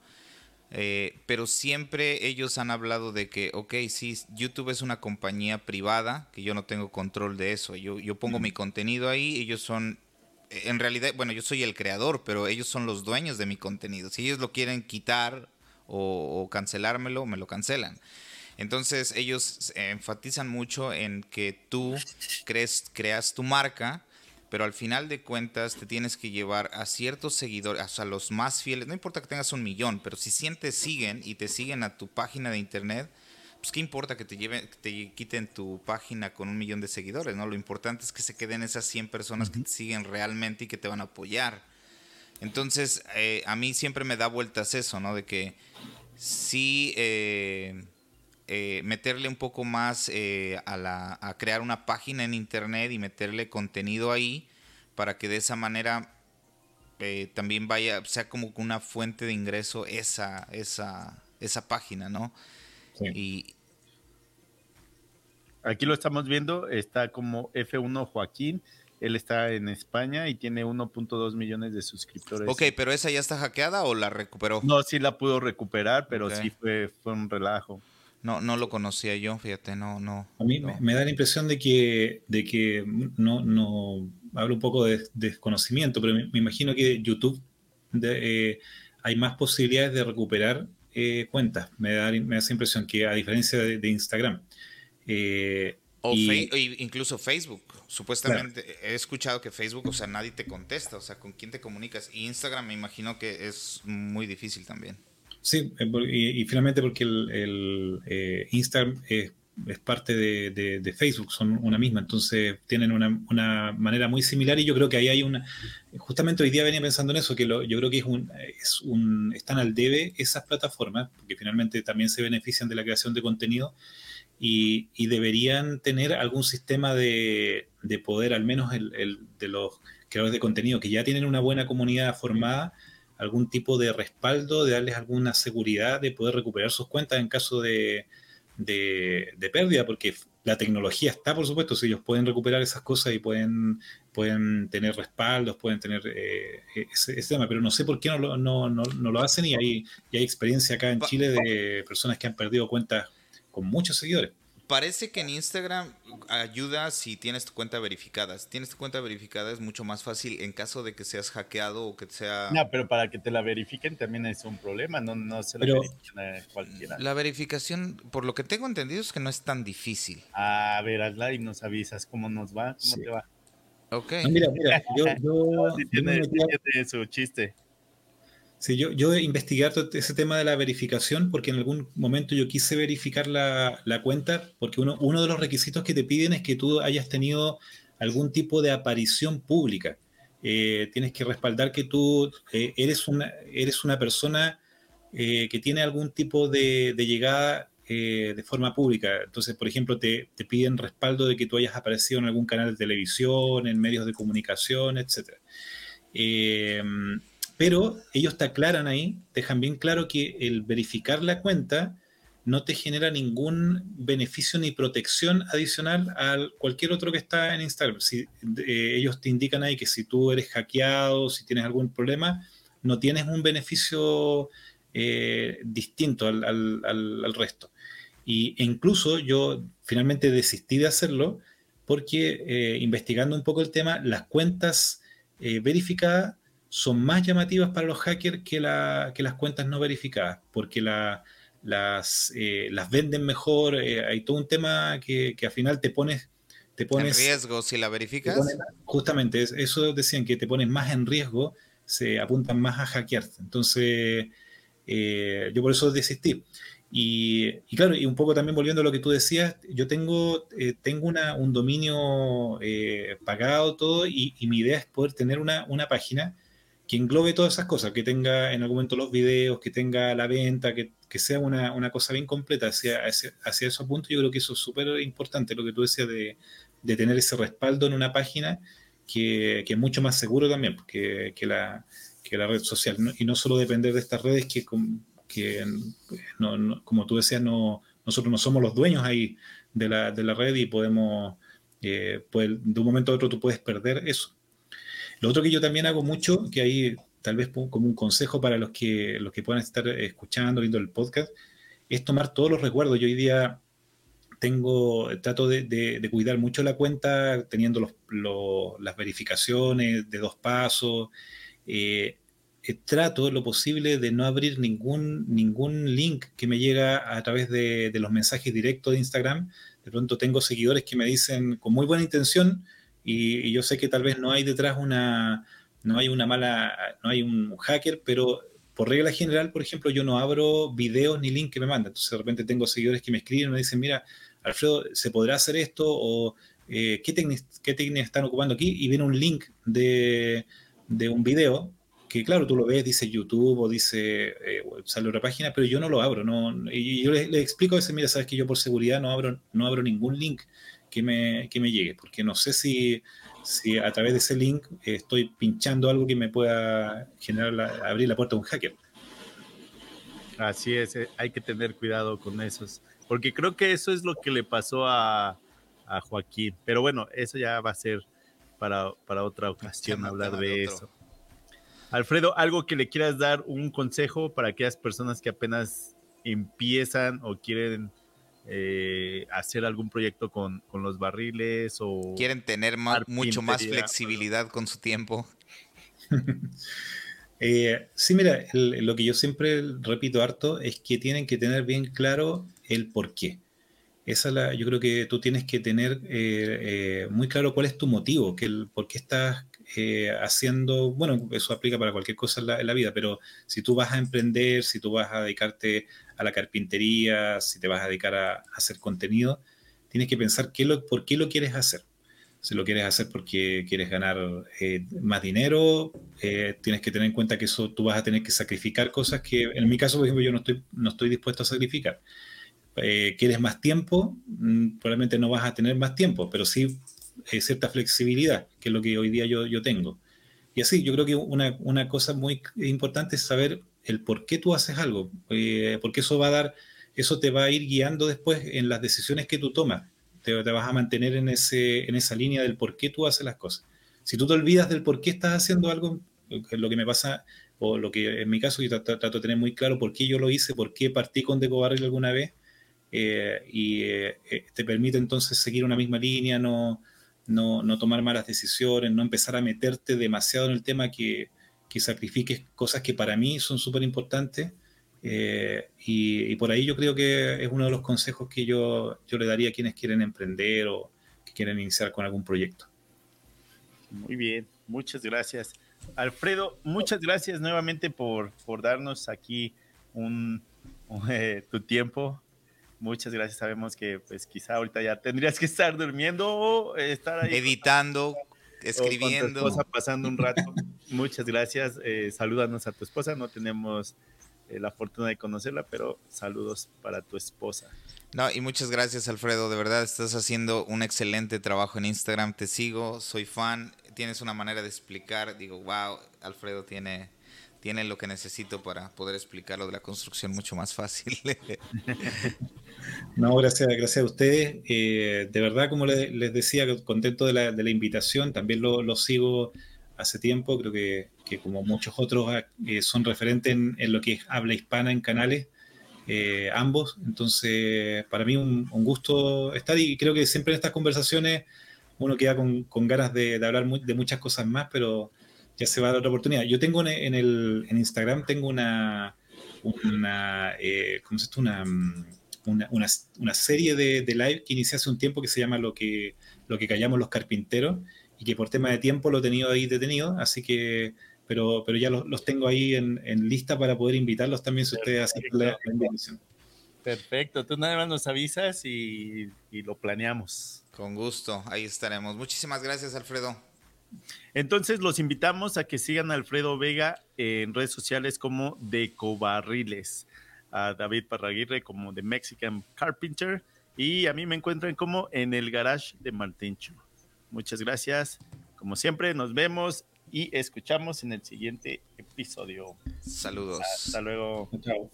Eh, pero siempre ellos han hablado de que, ok, sí, YouTube es una compañía privada, que yo no tengo control de eso. Yo, yo pongo mi contenido ahí, ellos son, en realidad, bueno, yo soy el creador, pero ellos son los dueños de mi contenido. Si ellos lo quieren quitar o, cancelármelo, me lo cancelan. Entonces ellos enfatizan mucho en que tú crees, creas tu marca, pero al final de cuentas te tienes que llevar a ciertos seguidores, a los más fieles, no importa que tengas un millón, pero si sientes siguen y te siguen a tu página de internet, pues qué importa que te lleven, que te quiten tu página con un millón de seguidores, ¿no? Lo importante es que se queden esas 100 personas que te siguen realmente y que te van a apoyar. Entonces, eh, a mí siempre me da vueltas eso, ¿no? De que sí, eh, eh, meterle un poco más a, la, a crear una página en internet y meterle contenido ahí para que de esa manera también vaya, sea como una fuente de ingreso esa, esa, esa página, ¿no? Y aquí lo estamos viendo, está como F1 Joaquín, él está en España y tiene 1.2 millones de suscriptores. Ok, pero esa ya está hackeada o la recuperó? No, sí la pudo recuperar, pero sí fue, fue un relajo. No, no lo conocía yo, fíjate, no, no. A mí Me, da la impresión de que, de que no, no hablo un poco de, desconocimiento, pero me, imagino que YouTube eh, hay más posibilidades de recuperar eh, cuentas. Me da, me esa impresión que a diferencia de, Instagram. Eh, o incluso Facebook. Supuestamente he escuchado que Facebook, o sea, nadie te contesta, o sea, con quién te comunicas. Y Instagram me imagino que es muy difícil también. Sí, eh, y, finalmente porque el, eh, Instagram es, parte de, Facebook, son una misma, entonces tienen una, manera muy similar y yo creo que ahí hay una, justamente hoy día venía pensando en eso, que yo creo que es un, es un, están al debe esas plataformas, porque finalmente también se benefician de la creación de contenido y, deberían tener algún sistema de, poder, al menos el, de los creadores de contenido que ya tienen una buena comunidad formada, algún tipo de respaldo, de darles alguna seguridad de poder recuperar sus cuentas en caso de, pérdida, porque la tecnología está, por supuesto, si ellos pueden recuperar esas cosas y pueden, pueden tener respaldos, pueden tener eh, ese, tema, pero no sé por qué no lo, no, no, lo hacen y hay, y hay experiencia acá en Chile de personas que han perdido cuentas con muchos seguidores. Parece que en Instagram ayuda si tienes tu cuenta verificada. Si tienes tu cuenta verificada es mucho más fácil en caso de que seas hackeado o que sea... No, pero para que te la verifiquen también es un problema, no, no se la verifican a cualquiera. La verificación, por lo que tengo entendido, es que no es tan difícil. A ver, hazla y nos avisas cómo nos va, cómo te va. Ok. mira, mira, yo... yo, tiene, su chiste. Sí, yo, yo he investigado ese tema de la verificación porque en algún momento yo quise verificar la, cuenta porque uno, uno de los requisitos que te piden es que tú hayas tenido algún tipo de aparición pública. Eh, tienes que respaldar que tú eh, eres, una, eres una persona que tiene algún tipo de, llegada de forma pública. Entonces, por ejemplo, te, te, piden respaldo de que tú hayas aparecido en algún canal de televisión, en medios de comunicación, etc. pero ellos te aclaran ahí, dejan bien claro que el verificar la cuenta no te genera ningún beneficio ni protección adicional a cualquier otro que está en Instagram. Si eh, ellos te indican ahí que si tú eres hackeado, si tienes algún problema, no tienes un beneficio eh, distinto al, resto. Y, e incluso yo finalmente desistí de hacerlo porque eh, investigando un poco el tema, las cuentas verificadas son más llamativas para los hackers que, que las cuentas no verificadas, porque la, las, eh, las venden mejor. Eh, hay todo un tema que, que, al final te pones. Te pones en riesgo si la verificas. justamente, eso decían que te pones más en riesgo, se apuntan más a hackearte. Entonces, eh, yo por eso desistí. Y, y, claro, y un poco también volviendo a lo que tú decías, yo tengo, tengo una, un dominio pagado todo y, y, mi idea es poder tener una, una página que englobe todas esas cosas, que tenga en algún momento los videos, que tenga la venta, que, que sea una, una, cosa bien completa hacia, hacia, hacia, esos puntos. Yo creo que eso es súper importante, lo que tú decías de, de, tener ese respaldo en una página que, que es mucho más seguro también que, que, la, que la red social. Y no solo depender de estas redes que, que como tú decías, no, nosotros no somos los dueños ahí de la, de la red y podemos, eh, de un momento a otro tú puedes perder eso. Lo otro que yo también hago mucho, que ahí tal vez como un consejo para los que, los que puedan estar escuchando, viendo el podcast, es tomar todos los recuerdos. Yo hoy día tengo, trato de, cuidar mucho la cuenta, teniendo las verificaciones de dos pasos. Eh, eh, trato lo posible de no abrir ningún, ningún link que me llega a través de los mensajes directos de Instagram. De pronto tengo seguidores que me dicen con muy buena intención, y, yo sé que tal vez no hay detrás una, no hay una mala, no hay un hacker, pero por regla general, por ejemplo, yo no abro videos ni link que me mandan. Entonces de repente tengo seguidores que me escriben y me dicen, mira, Alfredo, ¿se podrá hacer esto? O eh, ¿qué, técnicas están ocupando aquí? Y viene un link de, de, un video que claro, tú lo ves, dice YouTube o dice, eh, sale otra página, pero yo no lo abro. No, y yo le, explico a veces, mira, sabes que yo por seguridad no abro, no abro ningún link que me, que me llegue, porque no sé si, si a través de ese link estoy pinchando algo que me pueda generar abrir la puerta a un hacker. Así es, eh, hay que tener cuidado con esos, porque creo que eso es lo que le pasó a, a Joaquín, pero bueno, eso ya va a ser para, para otra ocasión hablar de eso. Alfredo, algo que le quieras dar un consejo para aquellas personas que apenas empiezan o quieren eh, hacer algún proyecto con, los barriles o... Quieren tener mucho más flexibilidad con su tiempo. Eh, sí, mira, lo que yo siempre repito harto es que tienen que tener bien claro el por qué. Esa la, yo creo que tú tienes que tener eh, muy claro cuál es tu motivo, que el, por qué estás haciendo, bueno, eso aplica para cualquier cosa en la, vida, pero si tú vas a emprender, si tú vas a dedicarte a la carpintería, si te vas a dedicar a, hacer contenido, tienes que pensar qué lo, por qué lo quieres hacer. Si lo quieres hacer porque quieres ganar eh, más dinero, eh, tienes que tener en cuenta que eso tú vas a tener que sacrificar cosas que, en mi caso, por ejemplo, yo no estoy, no estoy dispuesto a sacrificar. Eh, ¿Quieres más tiempo? Mm, probablemente no vas a tener más tiempo, pero sí cierta flexibilidad, que es lo que hoy día yo, yo tengo. Y así, yo creo que una, una cosa muy importante es saber el por qué tú haces algo, eh, porque eso va a dar, eso te va a ir guiando después en las decisiones que tú tomas. Te, vas a mantener en, ese, en esa línea del por qué tú haces las cosas. Si tú te olvidas del por qué estás haciendo algo, lo que me pasa, o lo que en mi caso yo trato, de tener muy claro por qué yo lo hice, por qué partí con Decobarrel alguna vez, eh, y eh, te permite entonces seguir una misma línea, no, no, no tomar malas decisiones, no empezar a meterte demasiado en el tema que, que sacrifiques cosas que para mí son súper importantes. Eh, y, por ahí yo creo que es uno de los consejos que yo, yo le daría a quienes quieren emprender o que quieren iniciar con algún proyecto. Muy bien, muchas gracias. Alfredo, muchas gracias nuevamente por, por darnos aquí un, tu tiempo. Muchas gracias. Sabemos que pues quizá ahorita ya tendrías que estar durmiendo o estar ahí. Editando, escribiendo. O pasando un rato. Muchas gracias. Eh, salúdanos a tu esposa. No tenemos eh, la fortuna de conocerla, pero saludos para tu esposa. No, y muchas gracias, Alfredo. De verdad, estás haciendo un excelente trabajo en Instagram. Te sigo, soy fan. Tienes una manera de explicar. Digo, wow, Alfredo tiene, tiene lo que necesito para poder explicar lo de la construcción mucho más fácil. no, gracias, gracias a ustedes. Eh, de verdad, como les, decía, contento de la, de la invitación. También lo, lo, sigo hace tiempo. Creo que, que como muchos otros eh, son referentes en, en, lo que es habla hispana en canales. Eh, ambos. Entonces, para mí un, gusto estar y creo que siempre en estas conversaciones uno queda con, ganas de, hablar de muchas cosas más, pero ya se va a dar otra oportunidad. Yo tengo en, el, en Instagram, tengo una, una, eh, ¿cómo se una, una, una, serie de, live que inicié hace un tiempo que se llama Lo que, lo que callamos los carpinteros y que por tema de tiempo lo he tenido ahí detenido, así que pero, pero ya los, tengo ahí en, en, lista para poder invitarlos también si ustedes hacen la, invitación. Perfecto, tú nada más nos avisas y, y lo planeamos. Con gusto, ahí estaremos. Muchísimas gracias, Alfredo. Entonces los invitamos a que sigan a Alfredo Vega en redes sociales como de Cobarriles, a David Parraguirre como The Mexican Carpenter y a mí me encuentran como en el garage de Martincho. Muchas gracias. Como siempre, nos vemos y escuchamos en el siguiente episodio. Saludos. Hasta luego. Chao.